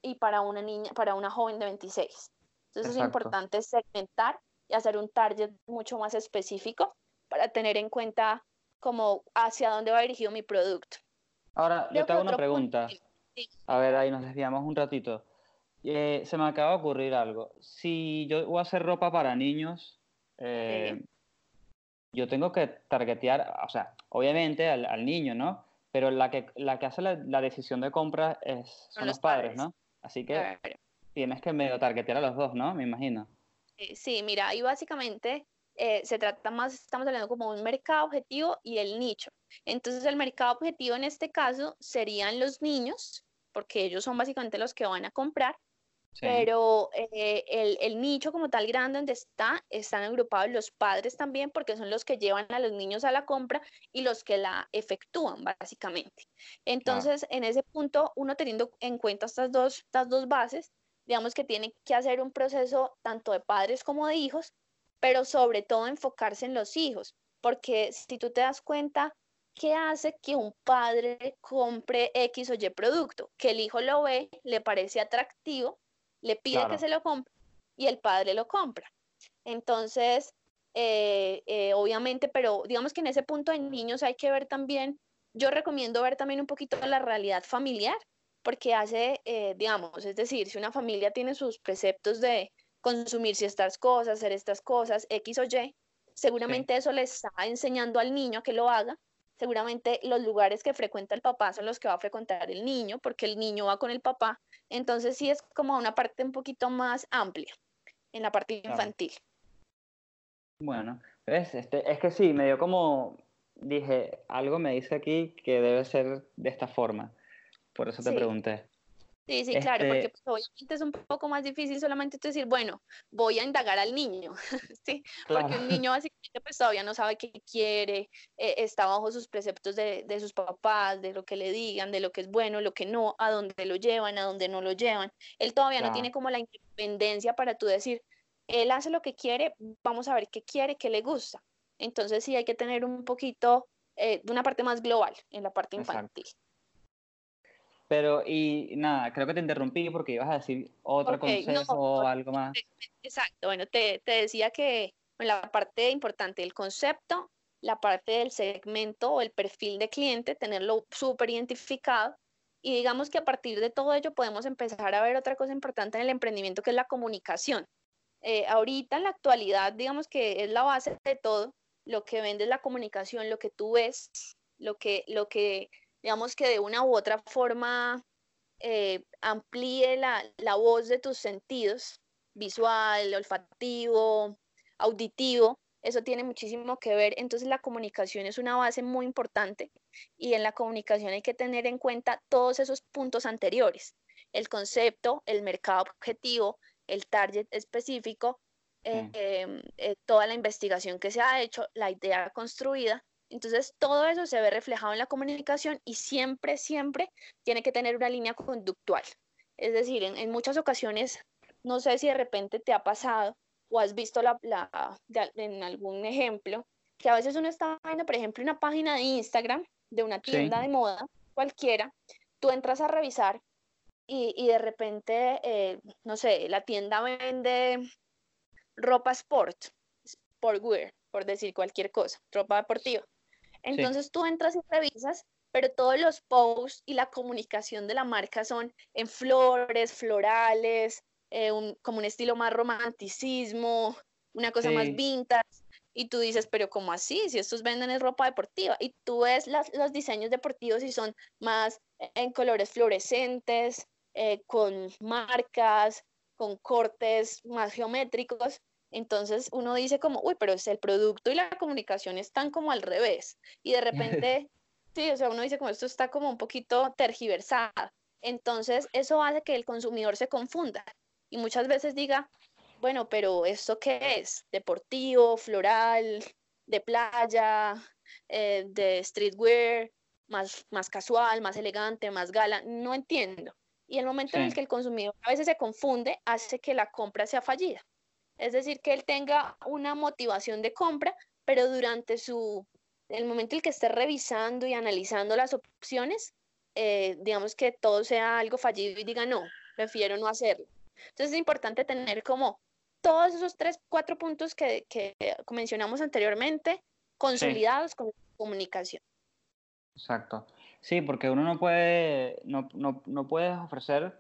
y para una niña, para una joven de 26. Entonces es importante segmentar y hacer un target mucho más específico para tener en cuenta como hacia dónde va dirigido mi producto. Ahora, yo te hago una pregunta. sí, A ver, ahí nos desviamos un ratito. Eh, se me acaba de ocurrir algo. Si yo voy a hacer ropa para niños, eh, yo tengo que targetear, o sea, obviamente al, al niño, ¿no? Pero la que, la que hace la, la decisión de compra es, son, los los padres, padres. ¿no? Así que claro. tienes que medio targetear a los dos, ¿no? Me imagino. Eh, Sí, mira, ahí básicamente eh, se trata más, estamos hablando como un mercado objetivo y el nicho. Entonces el mercado objetivo en este caso serían los niños, porque ellos son básicamente los que van a comprar, Sí. pero eh, el, el nicho como tal grande donde está, están agrupados los padres también, porque son los que llevan a los niños a la compra y los que la efectúan, básicamente. Entonces, en ese punto, uno teniendo en cuenta estas dos, estas dos bases, digamos que tiene que hacer un proceso tanto de padres como de hijos, pero sobre todo enfocarse en los hijos, porque si tú te das cuenta, ¿qué hace que un padre compre X o Y producto? Que el hijo lo ve, le parece atractivo, le pide Claro. que se lo compre y el padre lo compra. Entonces, eh, eh, obviamente, pero digamos que en ese punto de niños hay que ver también, yo recomiendo ver también un poquito la realidad familiar, porque hace, eh, digamos, es decir, si una familia tiene sus preceptos de consumir ciertas cosas, hacer estas cosas, X o Y, seguramente eso le está enseñando al niño a que lo haga. Seguramente los lugares que frecuenta el papá son los que va a frecuentar el niño, porque el niño va con el papá. Entonces sí es como una parte un poquito más amplia en la parte Claro. infantil. Bueno, ¿ves? Este, es que sí, me dio como, dije, algo me dice aquí que debe ser de esta forma. Por eso te Sí. pregunté. Sí, sí, claro, porque Este- pues, obviamente es un poco más difícil solamente tú decir, bueno, voy a indagar al niño, <laughs> ¿sí? Porque un niño básicamente pues todavía no sabe qué quiere, eh, está bajo sus preceptos de, de sus papás, de lo que le digan, de lo que es bueno, lo que no, a dónde lo llevan, a dónde no lo llevan. Él todavía no tiene como la independencia para tú decir, él hace lo que quiere, vamos a ver qué quiere, qué le gusta. Entonces sí hay que tener un poquito eh, de una parte más global en la parte Exacto. Pero, y nada, creo que te interrumpí porque ibas a decir otro Ok, no, consejo o no, algo más. Exacto, bueno, te, te decía que bueno, la parte importante del concepto, la parte del segmento o el perfil de cliente, tenerlo súper identificado. Y digamos que a partir de todo ello podemos empezar a ver otra cosa importante en el emprendimiento que es la comunicación. Eh, ahorita en la actualidad, digamos que es la base de todo, lo que vende es la comunicación, lo que tú ves, lo que, lo que digamos que de una u otra forma eh, amplíe la, la voz de tus sentidos, visual, olfativo, auditivo, eso tiene muchísimo que ver. Entonces la comunicación es una base muy importante y en la comunicación hay que tener en cuenta todos esos puntos anteriores, el concepto, el mercado objetivo, el target específico, eh, Mm. eh, toda la investigación que se ha hecho, la idea construida. Entonces, todo eso se ve reflejado en la comunicación y siempre, siempre tiene que tener una línea conductual. Es decir, en, en muchas ocasiones, no sé si de repente te ha pasado o has visto la, la- de en algún ejemplo, que a veces uno está viendo, por ejemplo, una página de Instagram de una Sí. tienda de moda cualquiera, tú entras a revisar y, y de repente, eh, no sé, la tienda vende ropa sport, sportwear, por decir cualquier cosa, ropa deportiva. Entonces tú entras y revisas, pero todos los posts y la comunicación de la marca son en flores, florales, eh, un- como un estilo más romanticismo, una cosa más vintage. Y tú dices, pero ¿cómo así? Si estos venden es ropa deportiva. Y tú ves las- los diseños deportivos y son más en colores fluorescentes, eh, con marcas, con cortes más geométricos. Entonces uno dice como, uy, pero es el producto y la comunicación están como al revés. Y de <laughs> repente, sí, o sea, uno dice como esto está como un poquito tergiversado. Entonces eso hace que el consumidor se confunda y muchas veces diga, bueno, pero ¿esto qué es? Deportivo, floral, de playa, eh, de streetwear, más, más casual, más elegante, más gala, no entiendo. Y el momento en el que el consumidor a veces se confunde hace que la compra sea fallida. Es decir, que él tenga una motivación de compra, pero durante su, el momento en el que esté revisando y analizando las opciones, eh, digamos que todo sea algo fallido y diga, no, prefiero no hacerlo. Entonces es importante tener como todos esos tres, cuatro puntos que, que mencionamos anteriormente consolidados con comunicación. Exacto. Sí, porque uno no puede, no, no, no puedes ofrecer,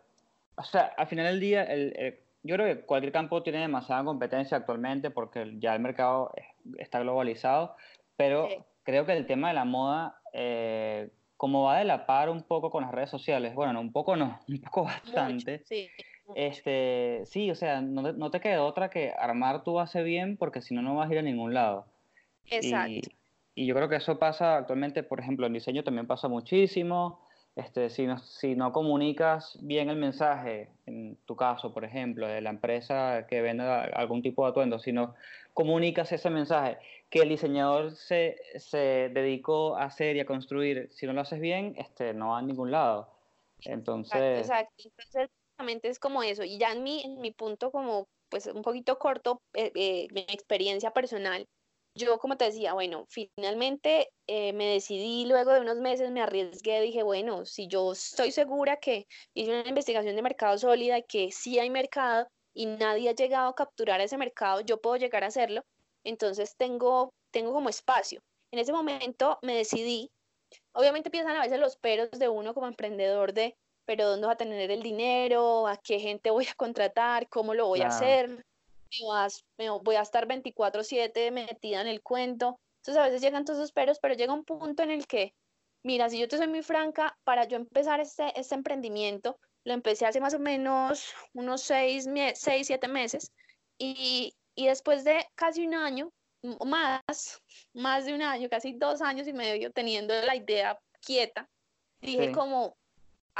o sea, al final del día, el- yo creo que cualquier campo tiene demasiada competencia actualmente porque ya el mercado es- está globalizado, pero Sí. creo que el tema de la moda, eh, como va de la par un poco con las redes sociales, bueno, no, un poco no, <laughs> un poco Mucho, bastante, sí, este, sí, o sea, no te, no te queda otra que armar tu base bien porque si no, no vas a ir a ningún lado. Exacto. Y, y yo creo que eso pasa actualmente, por ejemplo, en diseño también pasa muchísimo. Este, si, no, si no comunicas bien el mensaje, en tu caso, por ejemplo, de la empresa que vende algún tipo de atuendo, si no comunicas ese mensaje que el diseñador se, se dedicó a hacer y a construir, si no lo haces bien, este, no va a ningún lado. Exacto, Entonces, exacto. Entonces, básicamente es como eso. Y ya en mi, en mi punto, como pues un poquito corto, eh, eh, mi experiencia personal, yo como te decía, bueno, finalmente eh, me decidí, luego de unos meses me arriesgué, dije, bueno, si yo estoy segura que hice una investigación de mercado sólida, que sí hay mercado y nadie ha llegado a capturar ese mercado, yo puedo llegar a hacerlo, entonces tengo, tengo como espacio. En ese momento me decidí Obviamente piensan a veces los peros de uno como emprendedor de, pero ¿dónde va a tener el dinero? ¿A qué gente voy a contratar? ¿Cómo lo voy a hacer? ¿Me vas- me voy a estar 24/7 metida en el cuento? Entonces a veces llegan todos esos peros, pero llega un punto en el que, mira, si yo te soy muy franca, para yo empezar este, este emprendimiento, lo empecé hace más o menos unos seis, mie- seis siete meses, y, y después de casi un año, más, más de un año, casi dos años y medio teniendo la idea quieta, dije sí, como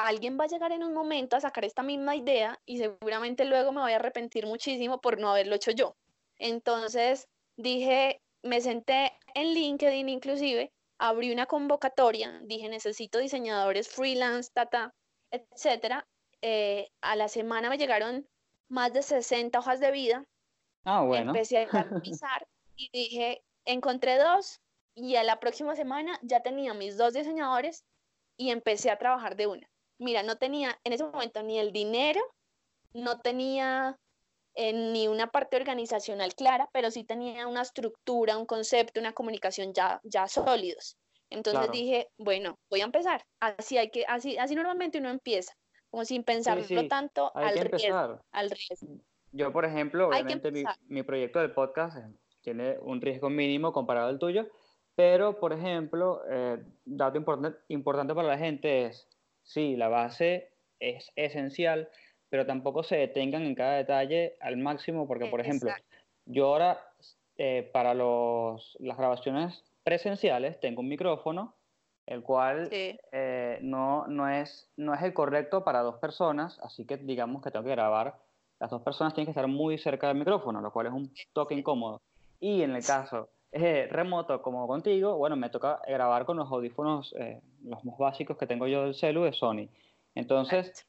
alguien va a llegar en un momento a sacar esta misma idea y seguramente luego me voy a arrepentir muchísimo por no haberlo hecho yo. Entonces dije, me senté en LinkedIn inclusive, abrí una convocatoria, dije necesito diseñadores freelance, tata, etcétera. Eh, a la semana me llegaron más de 60 hojas de vida ah, bueno, empecé a revisar y dije, encontré dos y a la próxima semana ya tenía mis dos diseñadores y empecé a trabajar de una. Mira, no tenía en ese momento ni el dinero, no tenía eh, ni una parte organizacional clara, pero sí tenía una estructura, un concepto, una comunicación ya, ya sólidos. Entonces claro. dije, bueno, voy a empezar. Así hay que, así, así normalmente uno empieza, como sin Sí, pensarlo sí, tanto hay al que riesgo, empezar. al riesgo. Yo, por ejemplo, obviamente mi, proyecto del podcast eh, tiene un riesgo mínimo comparado al tuyo, pero, por ejemplo, eh, dato importante, importante para la gente es, sí, la base es esencial, pero tampoco se detengan en cada detalle al máximo, porque, por ejemplo, Exacto. yo ahora, eh, para los, las grabaciones presenciales, tengo un micrófono, el cual Sí. eh, no, no, es, no es el correcto para dos personas, así que digamos que tengo que grabar, las dos personas tienen que estar muy cerca del micrófono, lo cual es un toque incómodo. Y en el caso eh, remoto como contigo, bueno, me toca grabar con los audífonos, eh, los más básicos que tengo yo del celu de Sony. Entonces,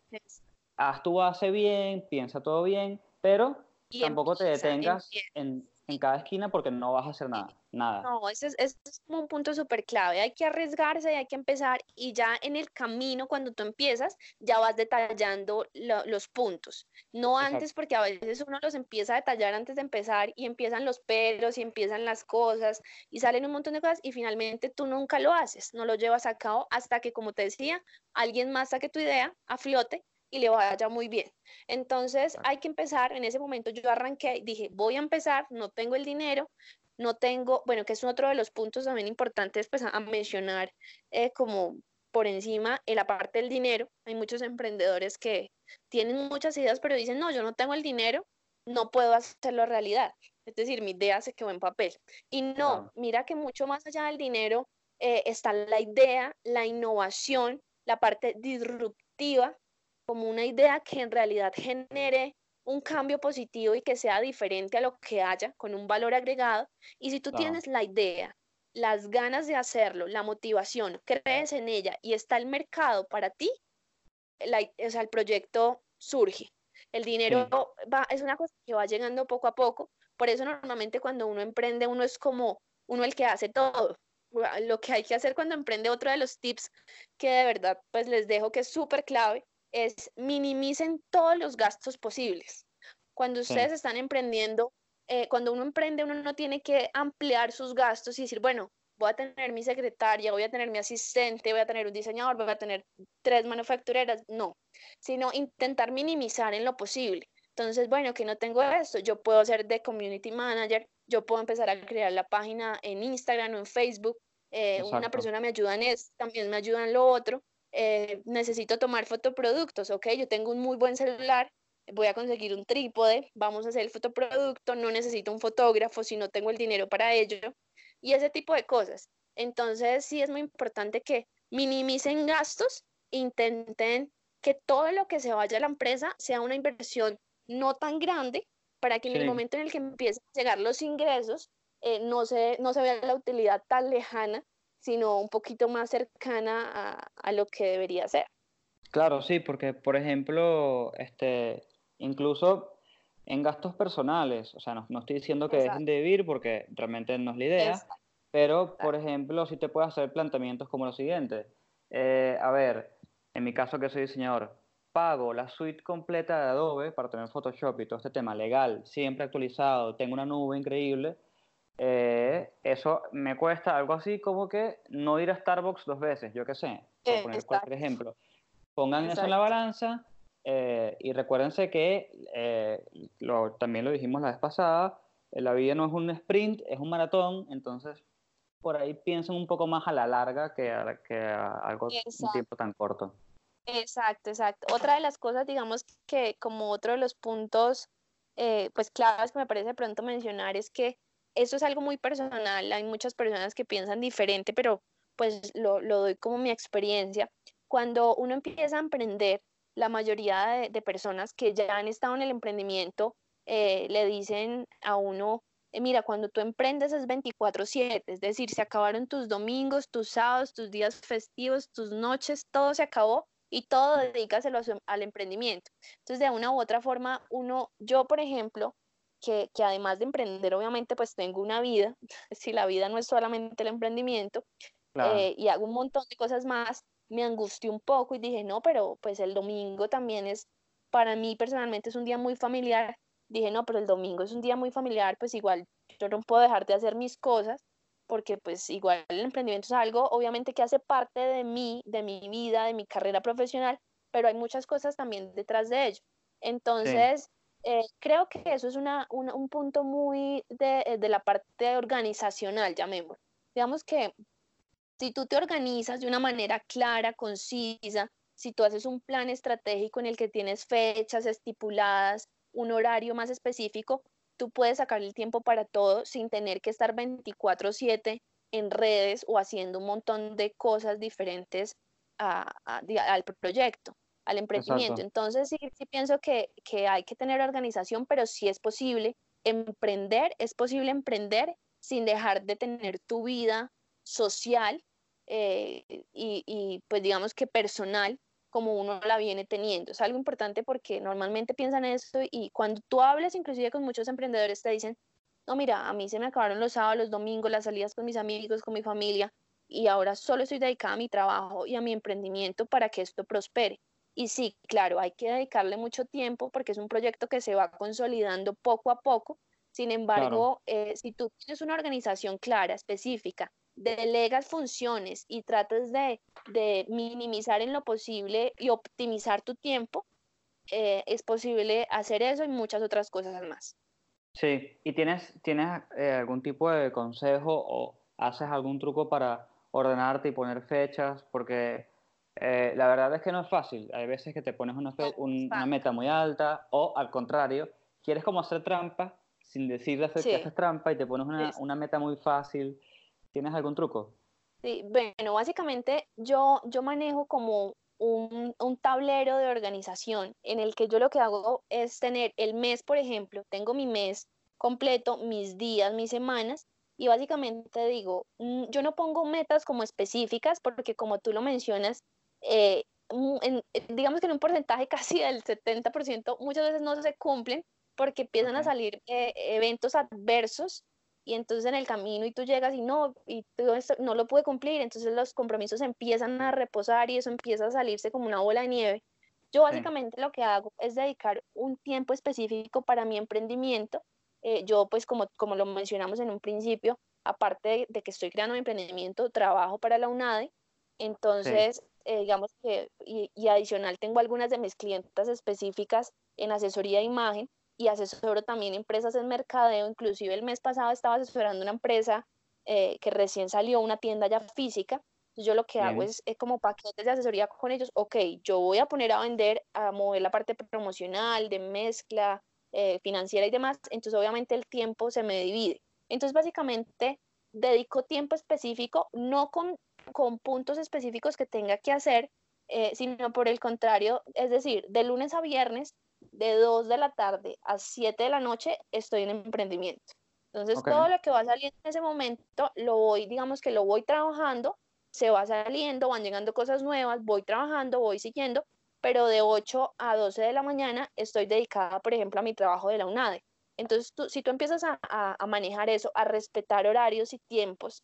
haz tu base bien, piensa todo bien, pero Y tampoco te detengas empieza. en, en cada esquina porque no vas a hacer nada, nada. No, ese es, ese es como un punto súper clave. Hay que arriesgarse, hay que empezar y ya en el camino, cuando tú empiezas, ya vas detallando lo- los puntos. No Exacto. antes, porque a veces uno los empieza a detallar antes de empezar y empiezan los peros y empiezan las cosas y salen un montón de cosas y finalmente tú nunca lo haces, no lo llevas a cabo hasta que, como te decía, alguien más saque tu idea a flote y le vaya muy bien. Entonces hay que empezar, en ese momento yo arranqué, dije, voy a empezar, no tengo el dinero, no tengo, bueno, que es otro de los puntos también importantes pues, a, a mencionar eh, como por encima, en la parte del dinero. Hay muchos emprendedores que tienen muchas ideas, pero dicen, no, yo no tengo el dinero, no puedo hacerlo realidad. Es decir, mi idea se quedó en papel. Y no, mira que mucho más allá del dinero eh, está la idea, la innovación, la parte disruptiva, como una idea que en realidad genere un cambio positivo y que sea diferente a lo que haya, con un valor agregado. Y si tú tienes la idea, las ganas de hacerlo, la motivación, crees en ella y está el mercado para ti, la o sea, el proyecto surge. El dinero va, es una cosa que va llegando poco a poco. Por eso normalmente cuando uno emprende, uno es como uno el que hace todo. Lo que hay que hacer cuando emprende, otro de los tips que de verdad pues les dejo que es súper clave, es minimicen todos los gastos posibles. Cuando Sí. ustedes están emprendiendo, eh, cuando uno emprende, uno no tiene que ampliar sus gastos y decir, bueno, voy a tener mi secretaria, voy a tener mi asistente, voy a tener un diseñador, voy a tener tres manufactureras. No, sino intentar minimizar en lo posible. Entonces, bueno, que no tengo esto, yo puedo ser de community manager, yo puedo empezar a crear la página en Instagram o en Facebook, eh, una persona me ayuda en esto, también me ayuda en lo otro, eh, necesito tomar fotoproductos, ok, yo tengo un muy buen celular, voy a conseguir un trípode, vamos a hacer el fotoproducto, no necesito un fotógrafo si no tengo el dinero para ello, y ese tipo de cosas. Entonces, sí es muy importante que minimicen gastos, intenten que todo lo que se vaya a la empresa sea una inversión no tan grande para que en el momento en el que empiecen a llegar los ingresos, eh, no, se, no se vea la utilidad tan lejana, sino un poquito más cercana a, a lo que debería ser. Claro, sí, porque por ejemplo, este, incluso en gastos personales, o sea, no, no estoy diciendo que dejen de vivir porque realmente no es la idea, Exacto. pero por ejemplo, sí te puedes hacer planteamientos como lo siguiente. Eh, a ver, en mi caso que soy diseñador, pago la suite completa de Adobe para tener Photoshop y todo este tema legal, siempre actualizado, tengo una nube increíble. Eh, eso me cuesta algo así como que no ir a Starbucks dos veces, yo qué sé, por poner cualquier Exacto. ejemplo. Pongan eso en la Exacto. balanza eh, y recuérdense que eh, lo- también lo dijimos la vez pasada, eh, la vida no es un sprint, es un maratón, entonces por ahí piensen un poco más a la larga que a, que a algo un Exacto. tiempo tan corto. Exacto, exacto. Otra de las cosas, digamos que como otro de los puntos, eh, pues claves que me parece pronto mencionar es que eso es algo muy personal. Hay muchas personas que piensan diferente, pero pues lo, lo doy como mi experiencia. Cuando uno empieza a emprender, la mayoría de, personas que ya han estado en el emprendimiento eh, le dicen a uno, eh, mira, cuando tú emprendes es 24/7, es decir, se acabaron tus domingos, tus sábados, tus días festivos, tus noches, todo se acabó y todo dedícaselo al emprendimiento. Entonces, de una u otra forma, uno, yo, por ejemplo, que, que además de emprender, obviamente, pues tengo una vida, <laughs> si la vida no es solamente el emprendimiento, Claro, eh, y hago un montón de cosas más, me angustié un poco y dije, no, pero pues el domingo también es, para mí personalmente es un día muy familiar. Dije, no, pero el domingo es un día muy familiar, pues igual yo no puedo dejar de hacer mis cosas, porque pues igual el emprendimiento es algo, obviamente, que hace parte de mí, de mi vida, de mi carrera profesional, pero hay muchas cosas también detrás de ello. Entonces, eh, creo que eso es una, una- un punto muy de, eh, de la parte organizacional, llamémoslo. Digamos que si tú te organizas de una manera clara, concisa, si tú haces un plan estratégico en el que tienes fechas estipuladas, un horario más específico, tú puedes sacar el tiempo para todo sin tener que estar 24/7 en redes o haciendo un montón de cosas diferentes a- al proyecto, al emprendimiento. Exacto. Entonces sí, sí pienso que, que hay que tener organización, pero sí es posible emprender, es posible emprender sin dejar de tener tu vida social eh, y, y, pues digamos que personal como uno la viene teniendo. Es algo importante porque normalmente piensan eso y cuando tú hablas inclusive con muchos emprendedores te dicen, no, mira, a mí se me acabaron los sábados, los domingos, las salidas con mis amigos, con mi familia y ahora solo estoy dedicada a mi trabajo y a mi emprendimiento para que esto prospere. Y sí, claro, hay que dedicarle mucho tiempo porque es un proyecto que se va consolidando poco a poco. Sin embargo, eh, si tú tienes una organización clara, específica, delegas funciones y tratas de, de minimizar en lo posible y optimizar tu tiempo, eh, es posible hacer eso y muchas otras cosas más. Sí, ¿y tienes, tienes eh, algún tipo de consejo o haces algún truco para ordenarte y poner fechas? Porque eh, la verdad es que no es fácil. Hay veces que te pones una, un- meta muy alta o al contrario, quieres como hacer trampa sin decir hacer que haces trampa y te pones una, una meta muy fácil. ¿Tienes algún truco? Sí, bueno, básicamente yo, yo manejo como un, un tablero de organización en el que yo lo que hago es tener el mes, por ejemplo, tengo mi mes completo, mis días, mis semanas, y básicamente digo, mm, yo no pongo metas como específicas porque como tú lo mencionas, eh, en- digamos que en un porcentaje <laughs> casi del 70% muchas veces no se cumplen porque empiezan a salir eh, eventos adversos y entonces en el camino y tú llegas y no, y tú no lo pude cumplir, entonces los compromisos empiezan a reposar y eso empieza a salirse como una bola de nieve. Yo básicamente lo que hago es dedicar un tiempo específico para mi emprendimiento. Eh, yo pues como, como lo mencionamos en un principio, aparte de, de que estoy creando mi emprendimiento, trabajo para la UNADE, entonces eh, digamos que y, y adicional tengo algunas de mis clientas específicas en asesoría de imagen y asesoro también empresas en mercadeo. Inclusive el mes pasado estaba asesorando una empresa eh, que recién salió una tienda ya física. Yo lo que hago Bien. es, es como paquetes de asesoría con ellos. Ok, yo voy a poner a vender, a mover la parte promocional, de mezcla, eh, financiera y demás. Entonces, obviamente, el tiempo se me divide. Entonces, básicamente, dedico tiempo específico, no con, con puntos específicos que tenga que hacer, eh, sino por el contrario, es decir, de lunes a viernes, de 2 de la tarde a 7 de la noche, estoy en emprendimiento. Entonces, todo lo que va saliendo en ese momento, lo voy, digamos que lo voy trabajando, se va saliendo, van llegando cosas nuevas, voy trabajando, voy siguiendo, pero de 8 a 12 de la mañana estoy dedicada, por ejemplo, a mi trabajo de la UNADE. Entonces, tú, si tú empiezas a, a- a manejar eso, a respetar horarios y tiempos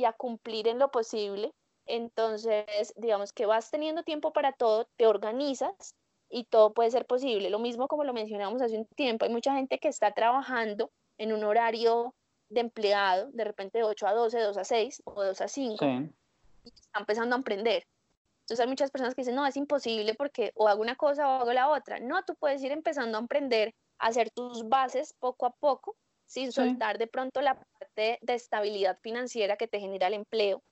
y a cumplir en lo posible, entonces, digamos que vas teniendo tiempo para todo, te organizas y todo puede ser posible. Lo mismo como lo mencionamos hace un tiempo, hay mucha gente que está trabajando en un horario de empleado, de repente de 8 a 12, 2 a 6 o 2 a 5, Sí, y está empezando a emprender. Entonces hay muchas personas que dicen, no, es imposible porque o hago una cosa o hago la otra. No, tú puedes ir empezando a emprender, a hacer tus bases poco a poco, sin soltar de pronto la parte de estabilidad financiera que te genera el empleo,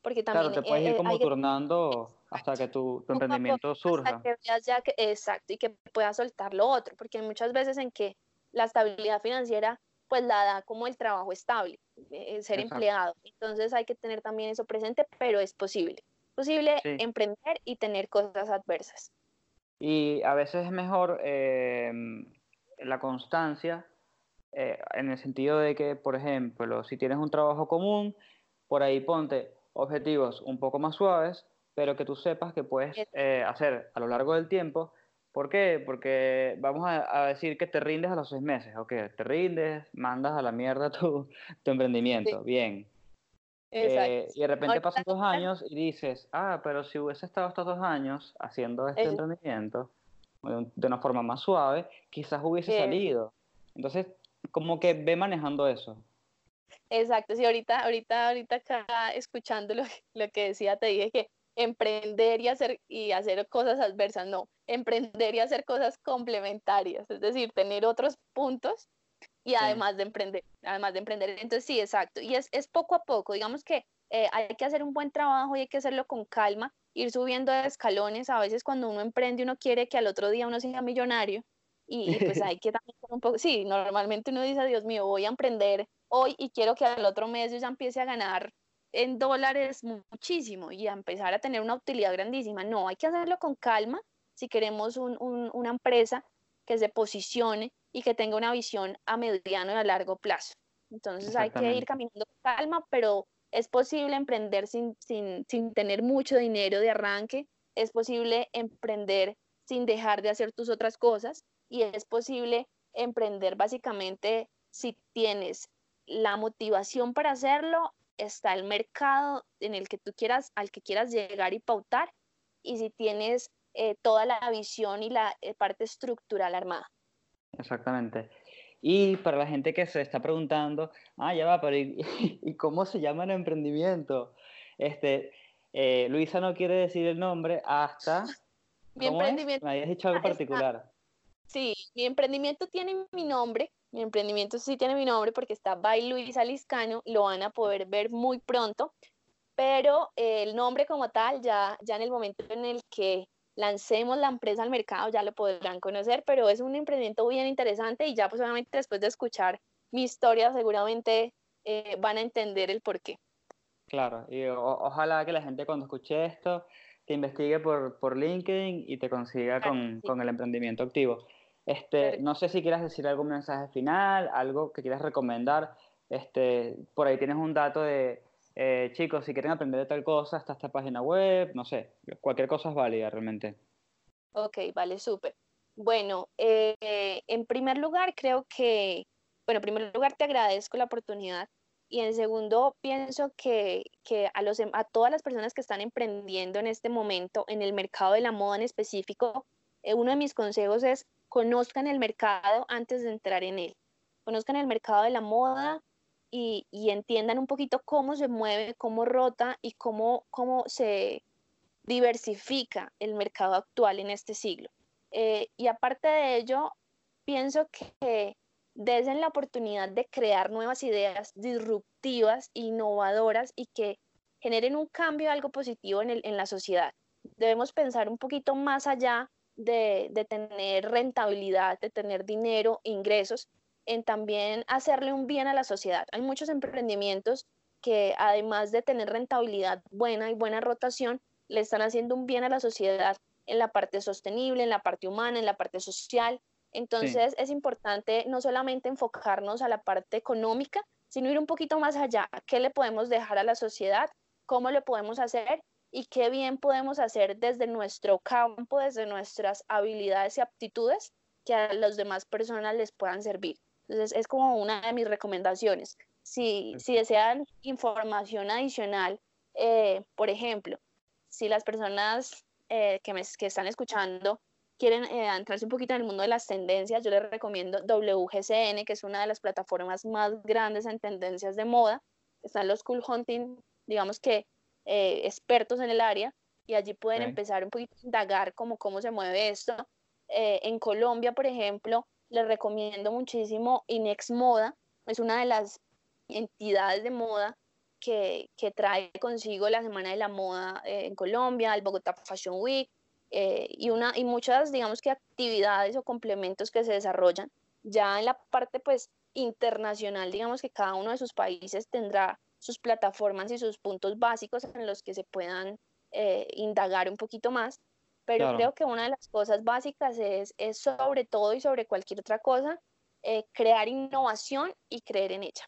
porque claro, también te puedes eh, ir eh, como hay turnando hasta que tu, tu emprendimiento surja. hasta que veas ya que, exacto, y que puedas soltar lo otro, porque hay muchas veces en que la estabilidad financiera pues la da como el trabajo estable, eh, ser Exacto. empleado. Entonces hay que tener también eso presente, pero es posible. Es posible Sí. emprender y tener cosas adversas. Y a veces es mejor eh, la constancia eh, en el sentido de que, por ejemplo, si tienes un trabajo común, por ahí ponte objetivos un poco más suaves, pero que tú sepas que puedes Es- eh, hacer a lo largo del tiempo. ¿Por qué? Porque vamos a, a decir que te rindes a los seis meses, ok, te rindes, mandas a la mierda <laughs> tu, tu emprendimiento, bien. Exacto. Eh, y de repente pasan dos años y dices, ah, pero si hubiese estado estos dos años haciendo este emprendimiento de un- de una forma más suave, quizás hubiese Eh. salido. Entonces, como que ve manejando eso. Exacto, sí, ahorita, ahorita, ahorita acá escuchando lo, lo que decía, te dije que emprender y hacer, y hacer cosas adversas, no, emprender y hacer cosas complementarias, es decir, tener otros puntos y además de emprender, además de emprender. Entonces, sí, exacto, y es, es poco a poco, digamos que eh, hay que hacer un buen trabajo y hay que hacerlo con calma, ir subiendo de escalones, a veces cuando uno emprende uno quiere que al otro día uno sea millonario y, y pues <laughs> hay que también un poco, sí, normalmente uno dice, Dios mío, voy a emprender hoy y quiero que al otro mes yo ya empiece a ganar en dólares muchísimo y a empezar a tener una utilidad grandísima. No, hay que hacerlo con calma si queremos un- un- una empresa que se posicione y que tenga una visión a mediano y a largo plazo. Entonces hay que ir caminando con calma, pero es posible emprender sin, sin, sin tener mucho dinero de arranque, es posible emprender sin dejar de hacer tus otras cosas y es posible emprender básicamente si tienes la motivación para hacerlo, está el mercado en el que tú quieras, al que quieras llegar y pautar, y si tienes eh, toda la visión y la eh, parte estructural armada. Exactamente. Y para la gente que se está preguntando, ah, ya va, pero ¿y, <laughs> y cómo se llama el emprendimiento? Este, eh, Luisa no quiere decir el nombre hasta... Mi ¿Cómo es? emprendimiento, Me habías dicho algo particular. Sí, mi emprendimiento tiene mi nombre, mi emprendimiento sí tiene mi nombre porque está by Luisa Liscano, lo van a poder ver muy pronto, pero eh, el nombre como tal, ya, ya en el momento en el que lancemos la empresa al mercado ya lo podrán conocer, pero es un emprendimiento bien interesante y ya pues obviamente después de escuchar mi historia seguramente eh, van a entender el porqué. Claro, y o- ojalá que la gente cuando escuche esto te investigue por, por LinkedIn y te consiga con, sí. con el emprendimiento activo. Este, no sé si quieras decir algún mensaje final, algo que quieras recomendar. Este, por ahí tienes un dato de, eh, chicos, si quieren aprender de tal cosa, está esta página web, no sé, cualquier cosa es válida realmente. Ok, vale, súper. Bueno, eh, en primer lugar, creo que, bueno, en primer lugar te agradezco la oportunidad y en segundo, pienso que, que a, los, a todas las personas que están emprendiendo en este momento en el mercado de la moda en específico, eh, uno de mis consejos es conozcan el mercado antes de entrar en él. Conozcan el mercado de la moda y, y entiendan un poquito cómo se mueve, cómo rota y cómo, cómo se, diversifica el mercado actual en este siglo. Eh, y aparte de ello, pienso que desde la oportunidad de crear nuevas ideas disruptivas, innovadoras y que generen un cambio, algo positivo en, el, en la sociedad. Debemos pensar un poquito más allá de, de tener rentabilidad, de tener dinero, ingresos, en también hacerle un bien a la sociedad. Hay muchos emprendimientos que además de tener rentabilidad buena y buena rotación, le están haciendo un bien a la sociedad en la parte sostenible, en la parte humana, en la parte social. Entonces es importante no solamente enfocarnos a la parte económica, sino ir un poquito más allá. ¿Qué le podemos dejar a la sociedad? ¿Cómo lo podemos hacer? Y qué bien podemos hacer desde nuestro campo, desde nuestras habilidades y aptitudes que a las demás personas les puedan servir. Entonces es como una de mis recomendaciones. Si, si desean información adicional, eh, por ejemplo, si las personas eh, que, me, que están escuchando quieren eh, entrarse un poquito en el mundo de las tendencias, yo les recomiendo WGCN, que es una de las plataformas más grandes en tendencias de moda. Están los Cool Hunting, digamos que eh, expertos en el área, y allí pueden empezar un poquito a indagar cómo, cómo se mueve esto. en Colombia, por ejemplo, les recomiendo muchísimo Inex Moda, es una de las entidades de moda que, que, trae consigo la Semana de la Moda eh, en Colombia, el Bogotá Fashion Week eh, y, una, y muchas, digamos que actividades o complementos que se desarrollan. Ya en la parte pues internacional, digamos que cada uno de sus países tendrá sus plataformas y sus puntos básicos en los que se puedan eh, indagar un poquito más, pero creo que una de las cosas básicas es, es sobre todo y sobre cualquier otra cosa, crear innovación y creer en ella.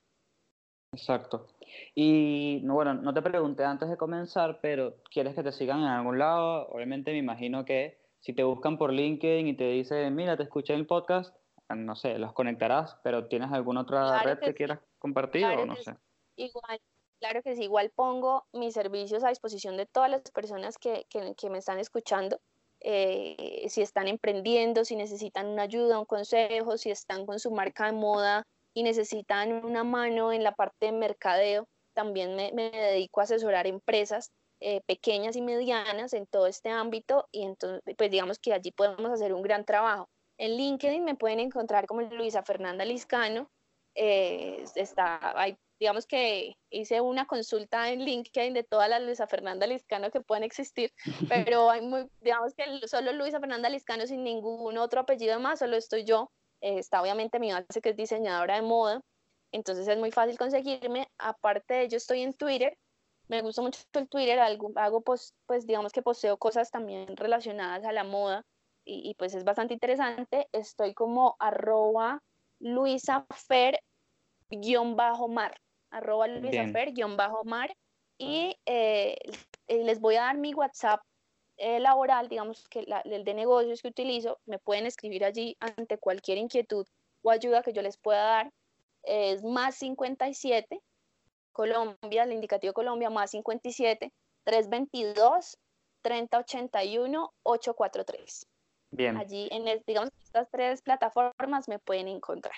Exacto. Y bueno, no te pregunté antes de comenzar, pero ¿quieres que te sigan en algún lado? Obviamente me imagino que si te buscan por LinkedIn y te dicen, mira, te escuché en el podcast, no sé, los conectarás, pero ¿tienes alguna otra red que, quieras compartir o no sé? Igual, claro que sí, igual pongo mis servicios a disposición de todas las personas que, que, me están escuchando. Eh, si están emprendiendo, si necesitan una ayuda, un consejo, si están con su marca de moda, y necesitan una mano en la parte de mercadeo, también me, dedico a asesorar empresas eh, pequeñas y medianas en todo este ámbito y entonces, pues digamos que allí podemos hacer un gran trabajo. En LinkedIn me pueden encontrar como Luisa Fernanda Liscano. Eh, está, digamos que hice una consulta en LinkedIn de todas las Luisa Fernanda Liscano que pueden existir, <laughs> pero hay muy, digamos que solo Luisa Fernanda Liscano sin ningún otro apellido más, solo estoy yo eh, está obviamente mi base que es diseñadora de moda, entonces es muy fácil conseguirme. Aparte de ello, estoy en Twitter, me gusta mucho el Twitter, hago, pues digamos que poseo cosas también relacionadas a la moda y, pues es bastante interesante. Estoy como arroba luisafer guion bajo mar, arroba luisafer guion bajo mar y eh, les voy a dar mi WhatsApp eh, laboral, digamos que el de negocios que utilizo, me pueden escribir allí ante cualquier inquietud o ayuda que yo les pueda dar. Es más 57, Colombia, el indicativo Colombia, más 57, 322, 3081, 843. Bien. Allí, en digamos, estas tres plataformas me pueden encontrar.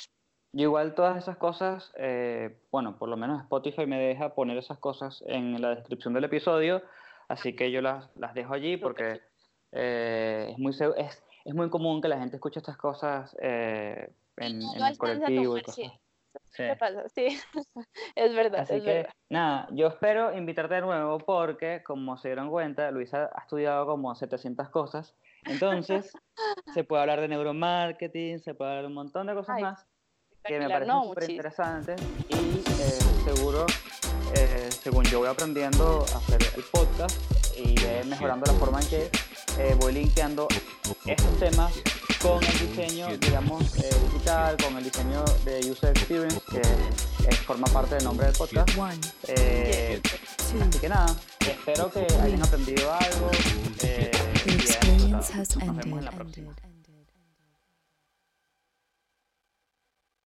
Y igual todas esas cosas, eh, bueno, por lo menos Spotify me deja poner esas cosas en la descripción del episodio Así que yo las, las dejo allí porque eh, es, muy, es, es, muy común que la gente escuche estas cosas eh, en, el colectivo y cosas. Sí. Pasa? sí, <laughs> es verdad. Así que, nada, yo espero invitarte de nuevo porque, como se dieron cuenta, Luisa ha estudiado como 700 cosas. Entonces, <laughs> se puede hablar de neuromarketing, se puede hablar de un montón de cosas más que me parecen súper interesantes y eh, seguro eh, según yo voy aprendiendo a hacer el podcast y mejorando la forma en que eh, voy linkeando estos temas con el diseño, digamos, eh, digital, con el diseño de User Experience, que forma parte del nombre del podcast. así que nada, espero que hayan aprendido algo y nos vemos en la próxima.